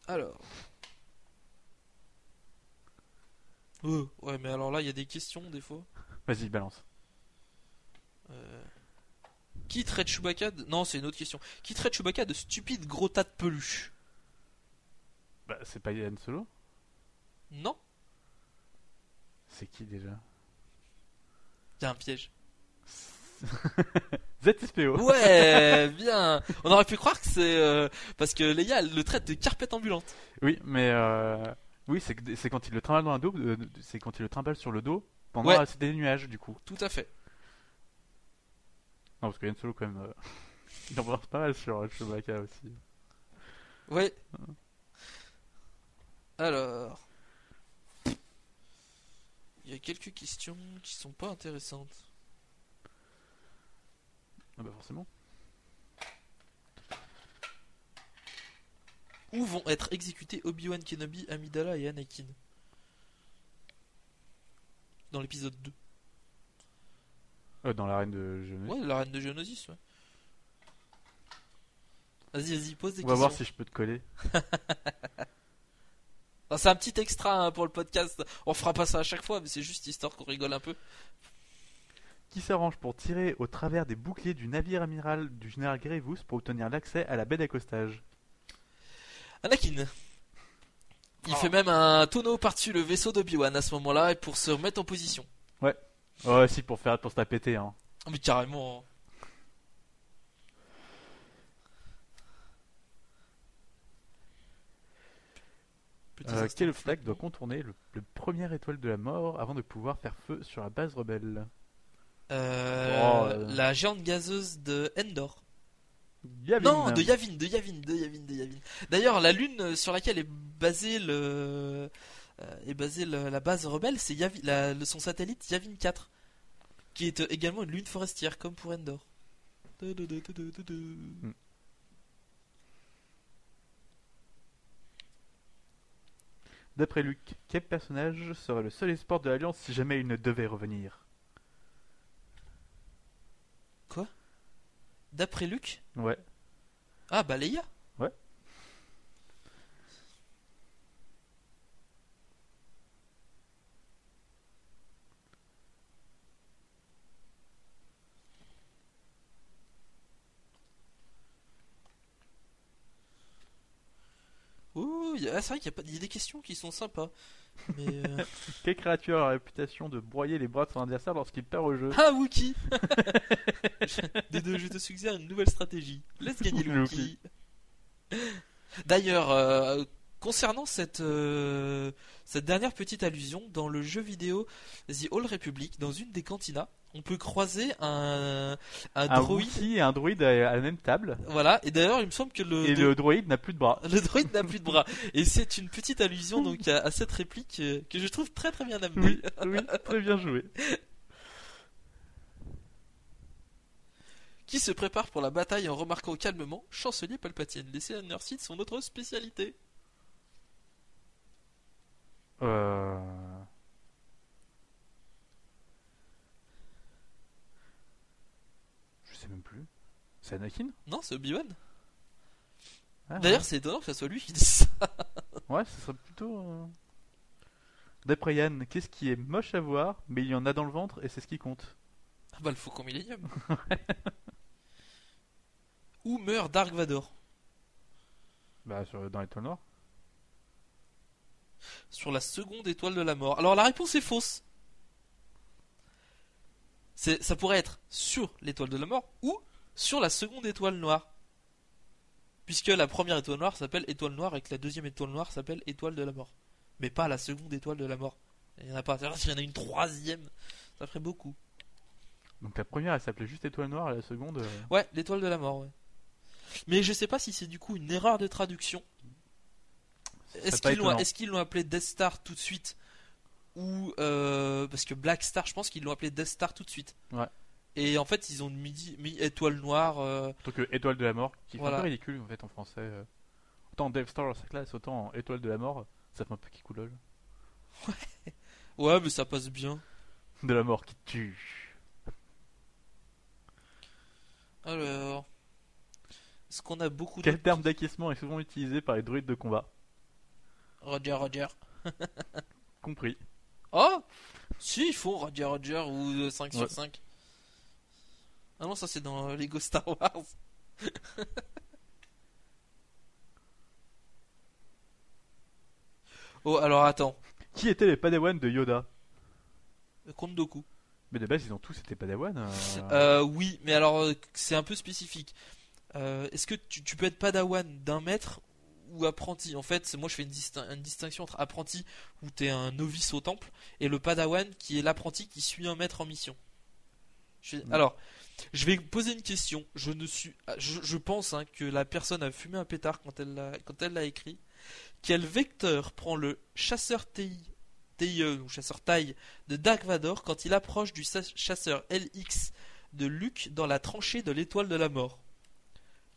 Alors. Euh, ouais, mais alors là, il y a des questions des fois? Vas-y, balance. Euh, Qui traite Chewbacca de... Non, c'est une autre question. Qui traite Chewbacca de stupide gros tas de peluche Bah, c'est pas Yann Solo Non C'est qui déjà Il y a un piège. ZSPO Ouais, bien On aurait pu croire que c'est... euh, Parce que Leia, elle le traite de carpette ambulante. Oui, mais euh... oui, c'est quand il le trimballe dans un dos, euh, c'est quand il le trimballe sur le dos pendant Ouais. la c'est des nuages du coup. Tout à fait. Non, parce que Yann Solo quand même, euh, il en pas mal sur Chewbacca aussi. Ouais. Alors... Il y a quelques questions qui sont pas intéressantes. Ah bah forcément. Où vont être exécutés Obi-Wan Kenobi, Amidala et Anakin? Dans l'épisode 2. Euh, dans l'arène de Geonosis. Ouais, la reine de Geonosis, ouais. Vas-y, vas-y, pose des On va questions. voir si je peux te coller. Ah, c'est un petit extra hein, pour le podcast. On fera pas ça à chaque fois, mais c'est juste histoire qu'on rigole un peu. Qui s'arrange pour tirer au travers des boucliers du navire amiral du général Grievous pour obtenir l'accès à la baie d'accostage? Anakin. Il Oh. fait même un tonneau par-dessus le vaisseau d'Obi-Wan à ce moment-là et pour se remettre en position. Ouais, si, pour faire pour se la péter. Hein. Oh, mais carrément. hein. Euh, quel obstacle doit contourner le, le premier étoile de la mort avant de pouvoir faire feu sur la base rebelle? Euh, Oh, euh. La géante gazeuse de Endor. Yavin. Non, de Yavin, de Yavin, de Yavin, de Yavin. D'ailleurs, la lune sur laquelle est basée le est basée le- la base rebelle, c'est Yavin, la- le- son satellite Yavin 4, qui est euh, également une lune forestière, comme pour Endor. Du- du- du- du- du- du- du. D'après Luke, quel personnage serait le seul espoir de l'Alliance si jamais il ne devait revenir? D'après Luke, Ouais. ah bah Leia. Ouais. Ouh, y a- ah, c'est vrai qu'il y a, pas- il y a des questions qui sont sympas. Mais euh, Quelle créature a la réputation de broyer les bras de son adversaire lorsqu'il perd au jeu ah Wookie. Des deux, je te suggère une nouvelle stratégie. Laisse gagner le Le Wookie. D'ailleurs, euh, concernant cette euh, cette dernière petite allusion dans le jeu vidéo The Old Republic, dans une des cantinas, on peut croiser un un, Un droïde. Et un droïde à à la même table, Voilà. Et d'ailleurs, il me semble que le et de- le droïde n'a plus de bras. Le droïde n'a plus de bras. Et c'est une petite allusion donc à, à cette réplique euh, que je trouve très très bien amenée. Oui, oui, très bien joué. Qui se prépare pour la bataille en remarquant calmement Chancelier Palpatine. Les Seigneurs Sith sont notre spécialité. Euh... Je sais même plus. C'est Anakin? Non, c'est Obi-Wan. Ah, D'ailleurs, c'est étonnant que ce soit lui qui dise ça. ouais. ce serait plutôt. euh, D'après Yann, qu'est-ce qui est moche à voir, mais il y en a dans le ventre et c'est ce qui compte? Ah bah le Faucon Millenium. Où meurt Dark Vador Bah, sur, dans l'étoile noire. Sur la seconde étoile de la mort. Alors la réponse est fausse. C'est, ça pourrait être sur l'étoile de la mort ou sur la seconde étoile noire. Puisque la première étoile noire s'appelle étoile noire et que la deuxième étoile noire s'appelle étoile de la mort. Mais pas la seconde étoile de la mort. Il y en a pas. S'il y en a une troisième, ça ferait beaucoup. Donc la première, elle s'appelait juste étoile noire, et la seconde. euh, Ouais, l'étoile de la mort, ouais. Mais je sais pas si c'est du coup une erreur de traduction. Est-ce qu'ils l'ont appelé Death Star tout de suite Ou. euh, parce que Black Star, je pense qu'ils l'ont appelé Death Star tout de suite. Ouais. Et en fait, ils ont mis, mis étoile noire. euh, Plutôt que étoile de la mort, qui fait Voilà. un peu ridicule en fait en français. euh. Autant Death Star dans sa classe, autant étoile de la mort, ça fait un peu qui coulole. Ouais, mais ça passe bien. De la mort qui tue. Alors. Est-ce qu'on a beaucoup Quel de. terme d'acquiescement est souvent utilisé par les druides de combat? Roger, Roger. Compris. Oh Si, ils font Roger Roger ou euh, 5 Ouais. sur 5. Ah non, ça c'est dans euh, Lego Star Wars. oh, alors attends. Qui étaient les Padawan de Yoda? Compte Doku. Mais de base, ils ont tous été Padawan. euh, Euh, oui, mais alors euh, c'est un peu spécifique. Euh, Est-ce que tu, tu peux être padawan d'un maître ou apprenti En fait, moi je fais une, distin- une distinction entre apprenti où t'es un novice au temple et le padawan qui est l'apprenti qui suit un maître en mission. Je- Mm. Alors, je vais poser une question. Je ne suis, ah, je, je pense hein, que la personne a fumé un pétard quand elle l'a quand elle l'a écrit. Quel vecteur prend le chasseur TI, TIE ou chasseur taille de Dark Vador quand il approche du chasseur LX de Luke dans la tranchée de l'étoile de la mort?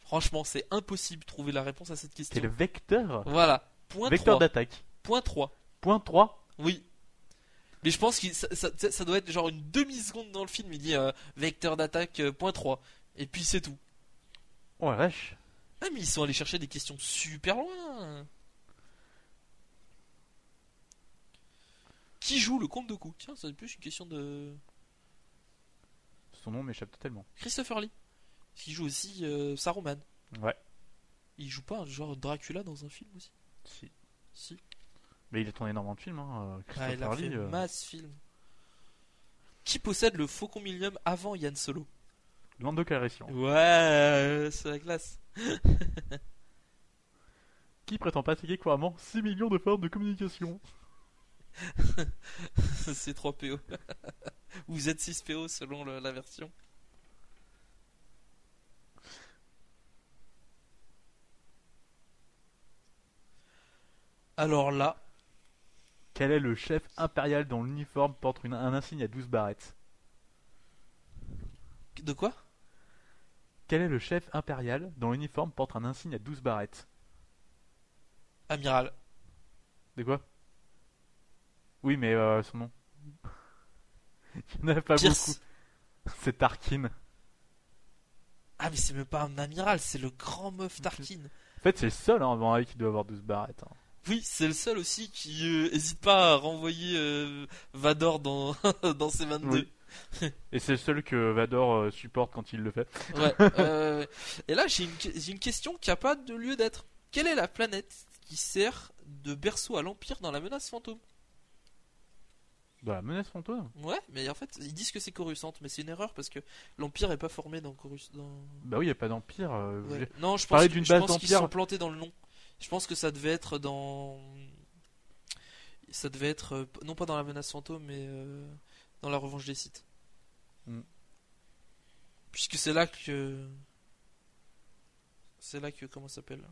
Franchement, c'est impossible de trouver la réponse à cette C'est question. le vecteur. Voilà. Point Vecteur 3. d'attaque. Point 3. Point 3. Oui. Mais je pense que ça, ça- ça doit être genre une demi-seconde dans le film. Il dit euh, vecteur d'attaque euh, point 3. Et puis c'est tout. Oh la vache. Ah, mais ils sont allés chercher des questions super loin. Qui joue le comte de coup Tiens, c'est plus une question de Son nom m'échappe totalement. Christopher Lee. Qui joue aussi euh, Saruman. Ouais. Il joue pas un genre Dracula dans un film aussi? Si. Si. Mais il a tourné énormément de films. Hein. euh, Ah, il a fait euh, masse film. Qui possède le Faucon Millium avant Yann Solo? Lando Calrissian. Ouais, c'est la classe. Qui prétend pratiquer couramment 6 millions de formes de communication? C'est 3 PO. Ou Z6 PO selon le- la version. Alors là, Quel est le chef impérial dont l'uniforme porte une- un insigne à 12 barrettes? De quoi? Quel est le chef impérial dont l'uniforme porte un insigne à 12 barrettes? Amiral. De quoi? Oui, mais euh, son nom. Il n'y en a pas Pierce. beaucoup. C'est Tarkin. Ah mais c'est même pas un amiral, c'est le grand meuf Tarkin. En fait, c'est le seul hein, avant qui doit avoir 12 barrettes. hein. Oui, c'est le seul aussi qui euh, hésite pas à renvoyer euh, Vador dans, dans ses 22. Oui. Et c'est le seul que Vador euh, supporte quand il le fait. Ouais. euh, et là, j'ai une, question qui a pas de lieu d'être. Quelle est la planète qui sert de berceau à l'Empire dans la menace fantôme? Dans la menace fantôme Ouais, mais en fait, ils disent que c'est Coruscant, mais c'est une erreur parce que l'Empire est pas formé dans Corus. Dans... Bah oui, il n'y a pas d'empire. euh, Ouais. Non, je pense, qu'ils sont plantés dans le nom. Je pense que ça devait être dans. Ça devait être. euh, Non pas dans la menace fantôme, mais euh, dans la revanche des sites. Hmm. Puisque c'est là que. C'est là que. Comment ça s'appelle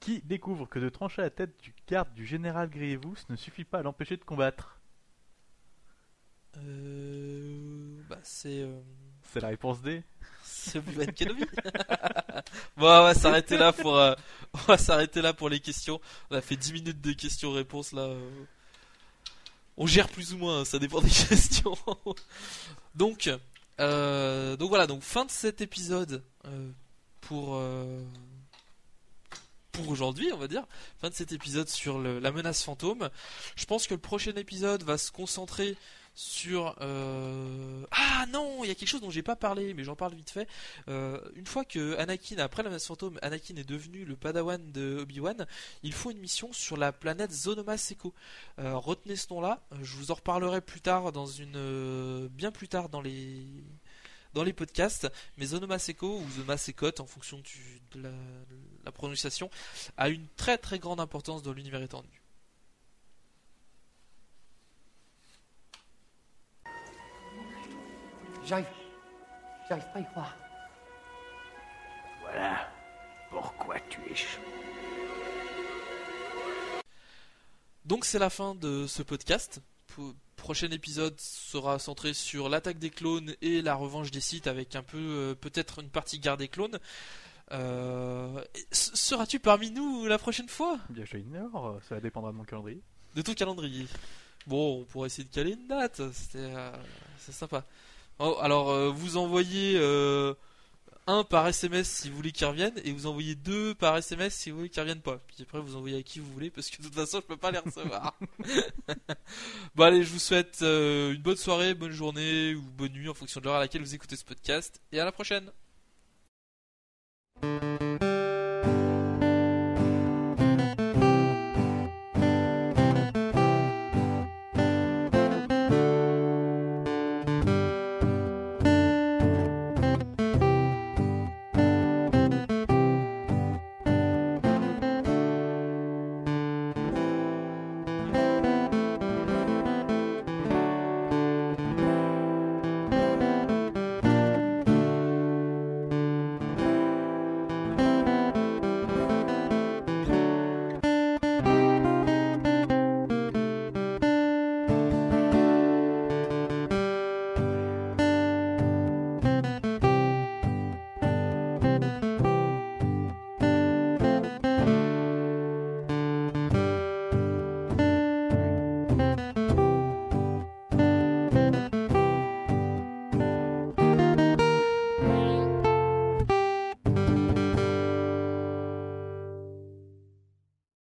Qui découvre que de trancher la tête du garde du général Grievous ne suffit pas à l'empêcher de combattre? Euh. Bah, c'est. euh, C'est la réponse D. C'est Obi-Wan Kenobi. bon, on va s'arrêter là pour. euh, On va s'arrêter là pour les questions. On a fait 10 minutes de questions-réponses là. On gère plus ou moins, hein, ça dépend des questions. donc, euh, donc voilà, donc fin de cet épisode euh, pour pour aujourd'hui, on va dire. Fin de cet épisode sur la menace fantôme. Je pense que le prochain épisode va se concentrer sur euh, ah non il y a quelque chose dont j'ai pas parlé mais j'en parle vite fait. Euh, une fois que Anakin après la menace fantôme Anakin est devenu le padawan de Obi-Wan il faut une mission sur la planète Zonoma Seko Euh, retenez ce nom là je vous en reparlerai plus tard dans une bien plus tard dans les dans les podcasts mais Zonoma Seko ou Zonoma Sekot en fonction de la prononciation a une très très grande importance dans l'univers étendu J'arrive. J'arrive pas à y croire. Voilà pourquoi tu es chaud. Donc c'est la fin de ce podcast. Pro- Prochain épisode sera centré sur l'attaque des clones et la revanche des sites avec un peu euh, peut-être une partie garde des clones. Euh, Seras-tu parmi nous la prochaine fois? Bien, j'ignore, euh, ça dépendra de mon calendrier. de ton calendrier Bon, on pourrait essayer de caler une date. C'était euh, c'est sympa. Oh, alors euh, vous envoyez euh, un par SMS si vous voulez qu'il revienne et vous envoyez deux par SMS si vous voulez qu'ils reviennent pas. Puis après vous envoyez à qui vous voulez parce que de toute façon je peux pas les recevoir. Bon allez, je vous souhaite euh, une bonne soirée, bonne journée ou bonne nuit en fonction de l'heure à laquelle vous écoutez ce podcast. Et à la prochaine